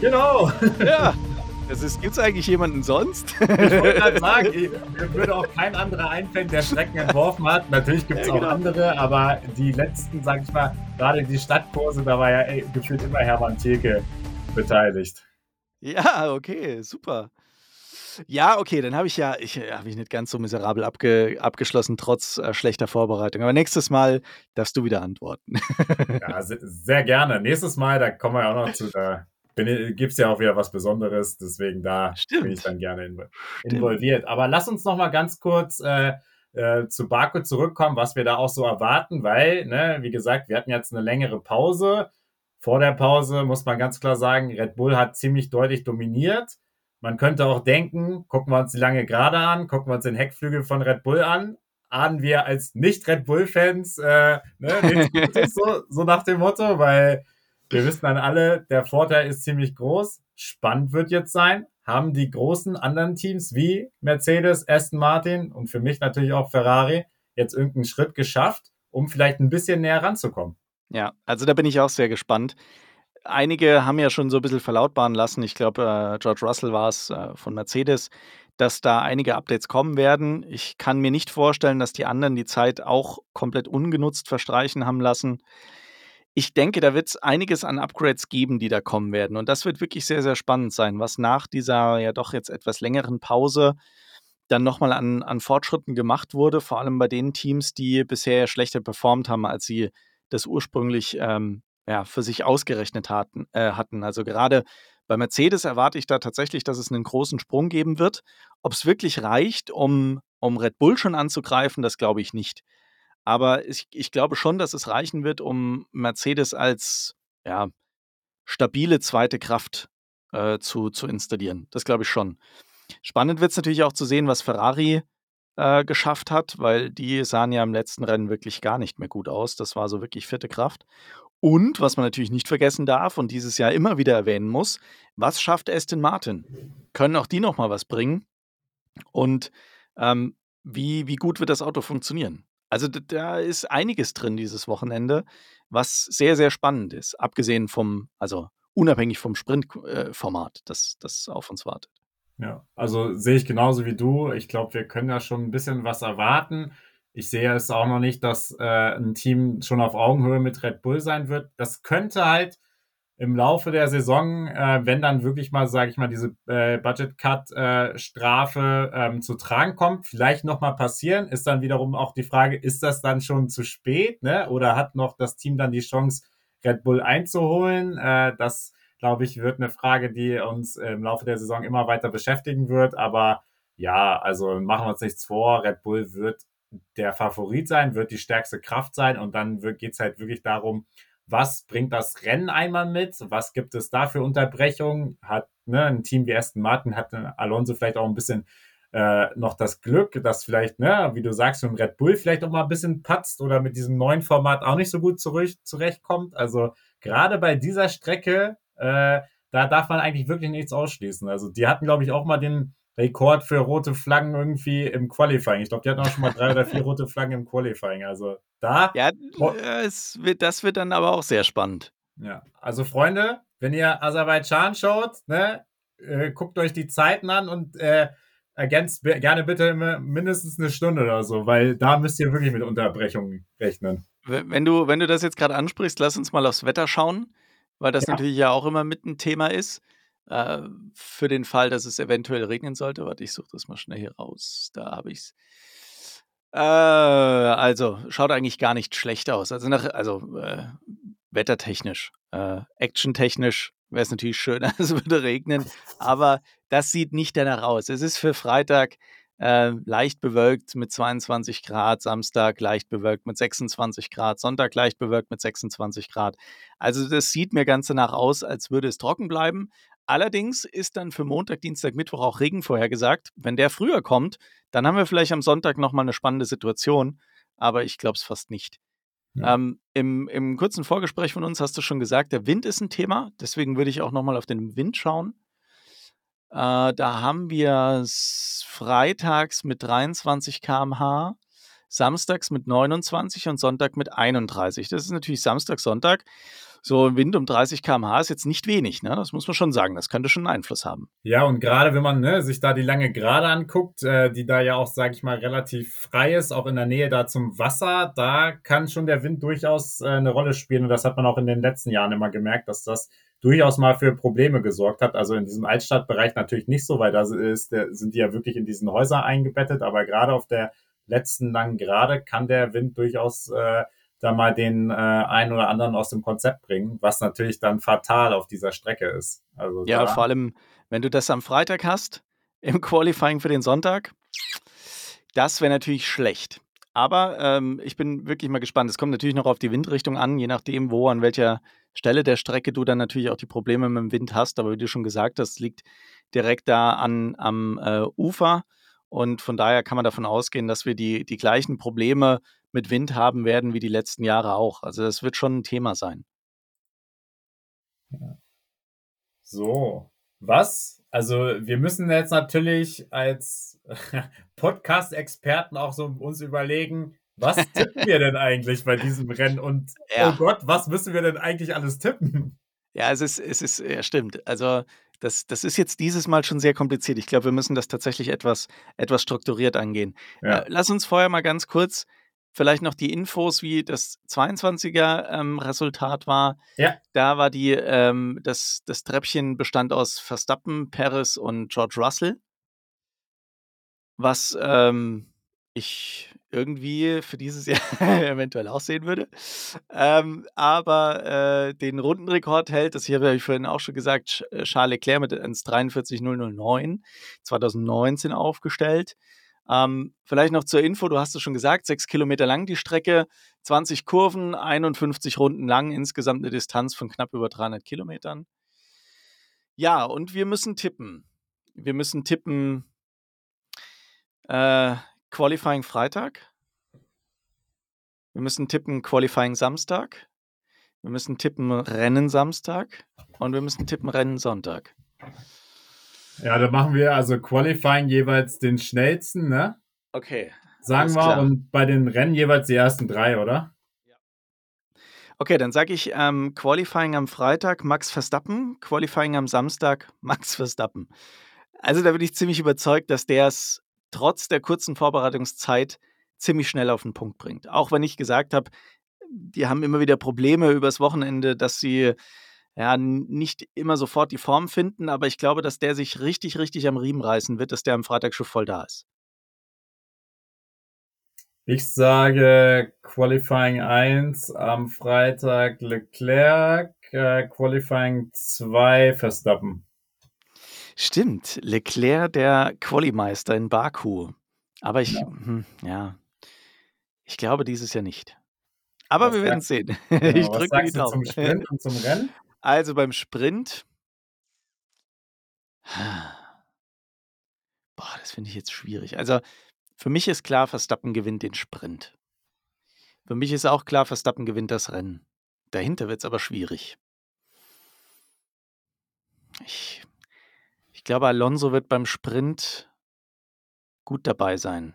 Genau. Ja. [laughs] Das ist, gibt's eigentlich jemanden sonst? Ich wollte gerade [laughs] sagen, ich- mir würde auch kein anderer einfallen, der Strecken entworfen hat. Natürlich gibt es Ja, auch genau. andere, aber die letzten, sag ich mal, gerade die Stadtkurse, da war ja ey, gefühlt immer Hermann Theke beteiligt. Ja, okay, super. Ja, okay, dann habe ich ja, ich habe ich nicht ganz so miserabel abge, abgeschlossen, trotz äh, schlechter Vorbereitung. Aber nächstes Mal darfst du wieder antworten. Ja, se- sehr gerne. Nächstes Mal, da kommen wir auch noch [laughs] zu, da gibt es ja auch wieder was Besonderes, deswegen da Stimmt. bin ich dann gerne invo involviert. Aber lass uns noch mal ganz kurz äh, äh, zu Baku zurückkommen, was wir da auch so erwarten, weil, ne, wie gesagt, wir hatten jetzt eine längere Pause. Vor der Pause muss man ganz klar sagen, Red Bull hat ziemlich deutlich dominiert. Man könnte auch denken, gucken wir uns die lange Gerade an, gucken wir uns den Heckflügel von Red Bull an, ahnen wir als Nicht-Red Bull-Fans äh, ne, [laughs] so, so nach dem Motto, weil wir wissen dann alle, der Vorteil ist ziemlich groß. Spannend wird jetzt sein, haben die großen anderen Teams wie Mercedes, Aston Martin und für mich natürlich auch Ferrari jetzt irgendeinen Schritt geschafft, um vielleicht ein bisschen näher ranzukommen. Ja, also da bin ich auch sehr gespannt. Einige haben ja schon so ein bisschen verlautbaren lassen, ich glaube, äh, George Russell war es äh, von Mercedes, dass da einige Updates kommen werden. Ich kann mir nicht vorstellen, dass die anderen die Zeit auch komplett ungenutzt verstreichen haben lassen. Ich denke, da wird es einiges an Upgrades geben, die da kommen werden. Und das wird wirklich sehr, sehr spannend sein, was nach dieser ja doch jetzt etwas längeren Pause dann nochmal an, an Fortschritten gemacht wurde, vor allem bei den Teams, die bisher schlechter performt haben, als sie das ursprünglich ähm, ja, für sich ausgerechnet hatten, äh, hatten. Also gerade bei Mercedes erwarte ich da tatsächlich, dass es einen großen Sprung geben wird. Ob es wirklich reicht, um, um Red Bull schon anzugreifen, das glaube ich nicht. Aber ich, ich glaube schon, dass es reichen wird, um Mercedes als ja, stabile zweite Kraft äh, zu, zu installieren. Das glaube ich schon. Spannend wird es natürlich auch zu sehen, was Ferrari äh, geschafft hat, weil die sahen ja im letzten Rennen wirklich gar nicht mehr gut aus. Das war so wirklich vierte Kraft. Und was man natürlich nicht vergessen darf und dieses Jahr immer wieder erwähnen muss, was schafft Aston Martin? Können auch die noch mal was bringen? Und ähm, wie, wie gut wird das Auto funktionieren? Also da ist einiges drin dieses Wochenende, was sehr, sehr spannend ist. Abgesehen vom, also unabhängig vom Sprintformat, das, das auf uns wartet. Ja, also sehe ich genauso wie du. Ich glaube, wir können da schon ein bisschen was erwarten. Ich sehe es auch noch nicht, dass äh, ein Team schon auf Augenhöhe mit Red Bull sein wird. Das könnte halt im Laufe der Saison, äh, wenn dann wirklich mal, sage ich mal, diese äh, Budget-Cut-Strafe äh, ähm, zu tragen kommt, vielleicht nochmal passieren, ist dann wiederum auch die Frage, ist das dann schon zu spät, ne? Oder hat noch das Team dann die Chance, Red Bull einzuholen? Äh, das, glaube ich, wird eine Frage, die uns im Laufe der Saison immer weiter beschäftigen wird. Aber ja, also machen wir uns nichts vor, Red Bull wird der Favorit sein, wird die stärkste Kraft sein und dann geht es halt wirklich darum, was bringt das Rennen einmal mit, was gibt es da für Unterbrechungen, hat ne, ein Team wie Aston Martin, hat Alonso vielleicht auch ein bisschen äh, noch das Glück, dass vielleicht, ne, wie du sagst, dem Red Bull vielleicht auch mal ein bisschen patzt oder mit diesem neuen Format auch nicht so gut zurück, zurechtkommt. Also gerade bei dieser Strecke, äh, da darf man eigentlich wirklich nichts ausschließen. Also die hatten, glaube ich, auch mal den Rekord für rote Flaggen irgendwie im Qualifying. Ich glaube, die hatten auch schon mal drei oder vier rote Flaggen im Qualifying. Also da. Ja, es wird, das wird dann aber auch sehr spannend. Ja, also Freunde, wenn ihr Aserbaidschan schaut, ne, äh, guckt euch die Zeiten an und äh, ergänzt gerne bitte mindestens eine Stunde oder so, weil da müsst ihr wirklich mit Unterbrechungen rechnen. Wenn du, wenn du das jetzt gerade ansprichst, lass uns mal aufs Wetter schauen, weil das ja. natürlich ja auch immer mit ein Thema ist. Äh, für den Fall, dass es eventuell regnen sollte. Warte, ich suche das mal schnell hier raus. Da habe ich es. Äh, also, schaut eigentlich gar nicht schlecht aus. Also, nach, also äh, wettertechnisch, äh, actiontechnisch wäre es natürlich schöner, [laughs] es würde regnen. Aber das sieht nicht danach aus. Es ist für Freitag äh, leicht bewölkt mit 22 Grad, Samstag leicht bewölkt mit 26 Grad, Sonntag leicht bewölkt mit 26 Grad. Also das sieht mir ganz danach aus, als würde es trocken bleiben. Allerdings ist dann für Montag, Dienstag, Mittwoch auch Regen vorhergesagt. Wenn der früher kommt, dann haben wir vielleicht am Sonntag nochmal eine spannende Situation, aber ich glaube es fast nicht. Ja. Ähm, im, Im kurzen Vorgespräch von uns hast du schon gesagt, der Wind ist ein Thema, deswegen würde ich auch nochmal auf den Wind schauen. Äh, da haben wir freitags mit 23 km/h, samstags mit 29 und Sonntag mit 31. Das ist natürlich Samstag, Sonntag so Wind um 30 km/h ist jetzt nicht wenig, ne? Das muss man schon sagen. Das könnte schon einen Einfluss haben. Ja, und gerade wenn man ne, sich da die lange Gerade anguckt, äh, die da ja auch, sage ich mal, relativ frei ist, auch in der Nähe da zum Wasser, da kann schon der Wind durchaus äh, eine Rolle spielen. Und das hat man auch in den letzten Jahren immer gemerkt, dass das durchaus mal für Probleme gesorgt hat. Also in diesem Altstadtbereich natürlich nicht so, weil da ist, sind die ja wirklich in diesen Häusern eingebettet. Aber gerade auf der letzten langen Gerade kann der Wind durchaus äh, da mal den äh, einen oder anderen aus dem Konzept bringen, was natürlich dann fatal auf dieser Strecke ist. Also ja, vor allem, wenn du das am Freitag hast, [laughs] im Qualifying für den Sonntag, das wäre natürlich schlecht. Aber ähm, ich bin wirklich mal gespannt. Es kommt natürlich noch auf die Windrichtung an, je nachdem, wo, an welcher Stelle der Strecke du dann natürlich auch die Probleme mit dem Wind hast. Aber wie du schon gesagt hast, liegt direkt da an, am äh, Ufer. Und von daher kann man davon ausgehen, dass wir die, die gleichen Probleme mit Wind haben werden wie die letzten Jahre auch. Also das wird schon ein Thema sein. So, was? Also wir müssen jetzt natürlich als [laughs] Podcast-Experten auch so uns überlegen, was tippen wir denn eigentlich bei diesem Rennen? Und [laughs] ja. oh Gott, was müssen wir denn eigentlich alles tippen? Ja, es ist, es ist, ja, stimmt. Also das, das ist jetzt dieses Mal schon sehr kompliziert. Ich glaube, wir müssen das tatsächlich etwas, etwas strukturiert angehen. Ja. Äh, lass uns vorher mal ganz kurz vielleicht noch die Infos, wie das 22er ähm, Resultat war. Ja. Da war die, ähm, das, das Treppchen bestand aus Verstappen, Paris und George Russell. Was ähm, ich irgendwie für dieses [laughs] Jahr eventuell auch sehen würde. Ähm, aber äh, den Rundenrekord hält, das hier habe ich vorhin auch schon gesagt, äh, Charles Leclerc mit 1,43,009 2019 aufgestellt. Ähm, vielleicht noch zur Info, du hast es schon gesagt, sechs Kilometer lang die Strecke, 20 Kurven, 51 Runden lang, insgesamt eine Distanz von knapp über 300 Kilometern. Ja, und wir müssen tippen. Wir müssen tippen äh, Qualifying Freitag. Wir müssen tippen Qualifying Samstag. Wir müssen tippen Rennen Samstag. Und wir müssen tippen Rennen Sonntag. Ja, da machen wir also Qualifying jeweils den schnellsten, ne? Okay. Sagen wir, klar. und bei den Rennen jeweils die ersten drei, oder? Ja. Okay, dann sage ich ähm, Qualifying am Freitag Max Verstappen, Qualifying am Samstag [laughs] Max Verstappen. Also da bin ich ziemlich überzeugt, dass der es trotz der kurzen Vorbereitungszeit ziemlich schnell auf den Punkt bringt. Auch wenn ich gesagt habe, die haben immer wieder Probleme übers Wochenende, dass sie ja, nicht immer sofort die Form finden, aber ich glaube, dass der sich richtig, richtig am Riemen reißen wird, dass der am Freitag schon voll da ist. Ich sage Qualifying 1 am Freitag Leclerc, äh, Qualifying 2 Verstappen. Stimmt, Leclerc der Qualimeister in Baku. Aber ich, ja. Hm, ja, ich glaube dieses Jahr nicht. Aber was wir werden sehen. [laughs] Genau, ich drücke die Daumen. Zum Sprint und zum Rennen? Also beim Sprint. Boah, das finde ich jetzt schwierig. Also für mich ist klar, Verstappen gewinnt den Sprint. Für mich ist auch klar, Verstappen gewinnt das Rennen. Dahinter wird es aber schwierig. Ich, ich glaube, Alonso wird beim Sprint gut dabei sein.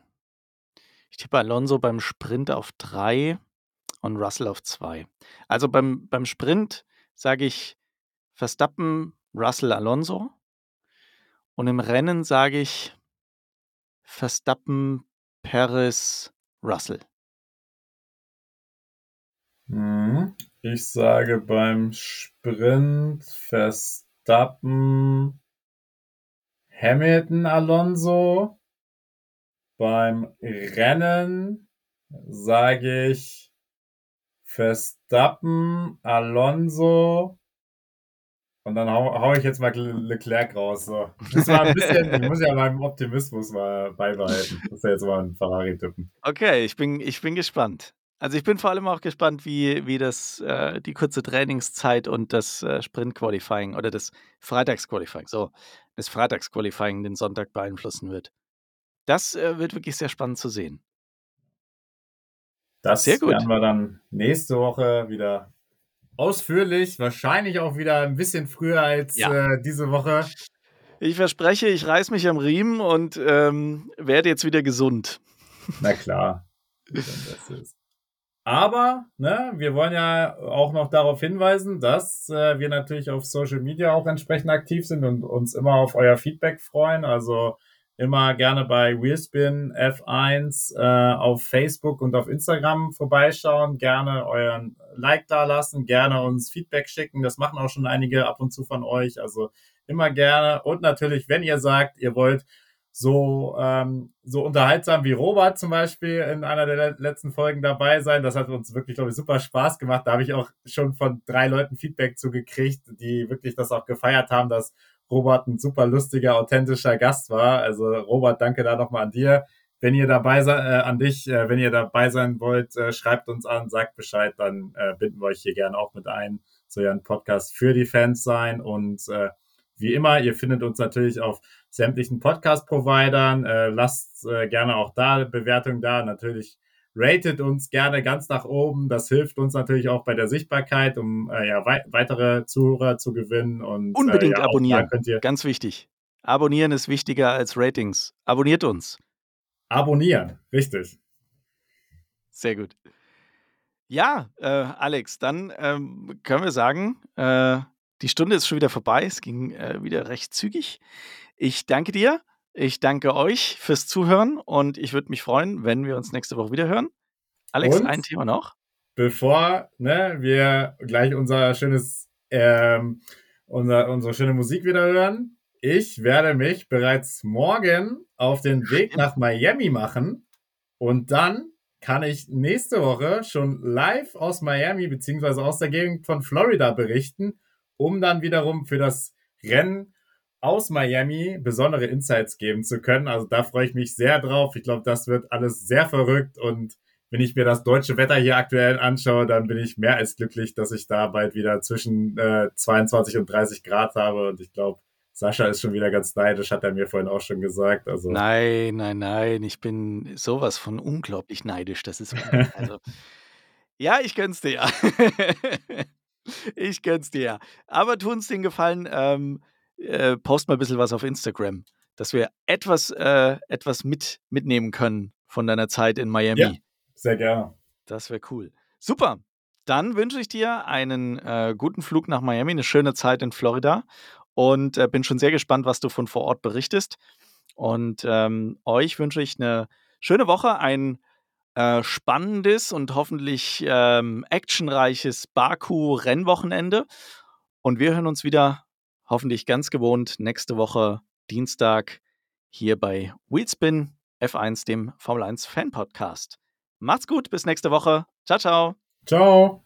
Ich tippe Alonso beim Sprint auf drei und Russell auf zwei. Also beim, beim Sprint sage ich Verstappen, Russell, Alonso. Und im Rennen sage ich Verstappen, Perez, Russell. Mhm. Ich sage beim Sprint Verstappen, Hamilton, Alonso. Beim Rennen sage ich Verstappen, Alonso und dann hau, hau ich jetzt mal Leclerc raus. So. Das war ein bisschen, [laughs] ich muss ja meinem Optimismus mal beibehalten. Das ist ja jetzt mal ein Ferrari-Tippen. Okay, ich bin, ich bin gespannt. Also ich bin vor allem auch gespannt, wie, wie das äh, die kurze Trainingszeit und das äh, Sprint-Qualifying oder das Freitags-Qualifying, so, das Freitags-Qualifying den Sonntag beeinflussen wird. Das äh, wird wirklich sehr spannend zu sehen. Das sehr gut. werden wir dann nächste Woche wieder ausführlich, wahrscheinlich auch wieder ein bisschen früher als ja. äh, diese Woche. Ich verspreche, ich reiß mich am Riemen und ähm, werde jetzt wieder gesund. Na klar. Aber ne, wir wollen ja auch noch darauf hinweisen, dass äh, wir natürlich auf Social Media auch entsprechend aktiv sind und uns immer auf euer Feedback freuen. Also immer gerne bei Wheelspin F1 äh, auf Facebook und auf Instagram vorbeischauen, gerne euren Like da lassen, gerne uns Feedback schicken. Das machen auch schon einige ab und zu von euch. Also immer gerne. Und natürlich, wenn ihr sagt, ihr wollt so, ähm, so unterhaltsam wie Robert zum Beispiel in einer der letzten Folgen dabei sein. Das hat uns wirklich, glaube ich, super Spaß gemacht. Da habe ich auch schon von drei Leuten Feedback zugekriegt, die wirklich das auch gefeiert haben, dass Robert ein super lustiger, authentischer Gast war. Also Robert, danke da nochmal an dir. Wenn ihr dabei seid, äh, an dich, äh, wenn ihr dabei sein wollt, äh, schreibt uns an, sagt Bescheid, dann äh, binden wir euch hier gerne auch mit ein. Soll ja ein Podcast für die Fans sein. Und äh, wie immer, ihr findet uns natürlich auf sämtlichen Podcast-Providern. Äh, lasst äh, gerne auch da Bewertung da. Natürlich ratet uns gerne ganz nach oben. Das hilft uns natürlich auch bei der Sichtbarkeit, um äh, ja, wei weitere Zuhörer zu gewinnen. Und, äh, Unbedingt äh, ja, abonnieren. Ganz wichtig. Abonnieren ist wichtiger als Ratings. Abonniert uns. Abonnieren, richtig. Sehr gut. Ja, äh, Alex, dann ähm, können wir sagen, äh, die Stunde ist schon wieder vorbei. Es ging äh, wieder recht zügig. Ich danke dir. Ich danke euch fürs Zuhören und ich würde mich freuen, wenn wir uns nächste Woche wieder hören. Alex, und ein Thema noch. Bevor ne, wir gleich unser schönes, ähm, unser, unsere schöne Musik wieder hören, ich werde mich bereits morgen auf den Weg nach Miami machen und dann kann ich nächste Woche schon live aus Miami beziehungsweise aus der Gegend von Florida berichten, um dann wiederum für das Rennen aus Miami besondere Insights geben zu können. Also da freue ich mich sehr drauf. Ich glaube, das wird alles sehr verrückt und wenn ich mir das deutsche Wetter hier aktuell anschaue, dann bin ich mehr als glücklich, dass ich da bald wieder zwischen äh, 22 und 30 Grad habe und ich glaube, Sascha ist schon wieder ganz neidisch, hat er mir vorhin auch schon gesagt. Also nein, nein, nein, ich bin sowas von unglaublich neidisch. Das ist [laughs] also ja, ich gönn's dir ja. [laughs] ich gönn's dir ja. Aber tu uns den Gefallen. Ähm, äh, post mal ein bisschen was auf Instagram, dass wir etwas, äh, etwas mit, mitnehmen können von deiner Zeit in Miami. Ja, sehr gerne. Das wäre cool. Super. Dann wünsche ich dir einen äh, guten Flug nach Miami, eine schöne Zeit in Florida und äh, bin schon sehr gespannt, was du von vor Ort berichtest. Und ähm, euch wünsche ich eine schöne Woche, ein äh, spannendes und hoffentlich ähm, actionreiches Baku-Rennwochenende Und wir hören uns wieder, hoffentlich ganz gewohnt, nächste Woche Dienstag hier bei Wheelspin F1, dem Formel 1 Fan Podcast. Macht's gut, bis nächste Woche. Ciao, ciao. Ciao.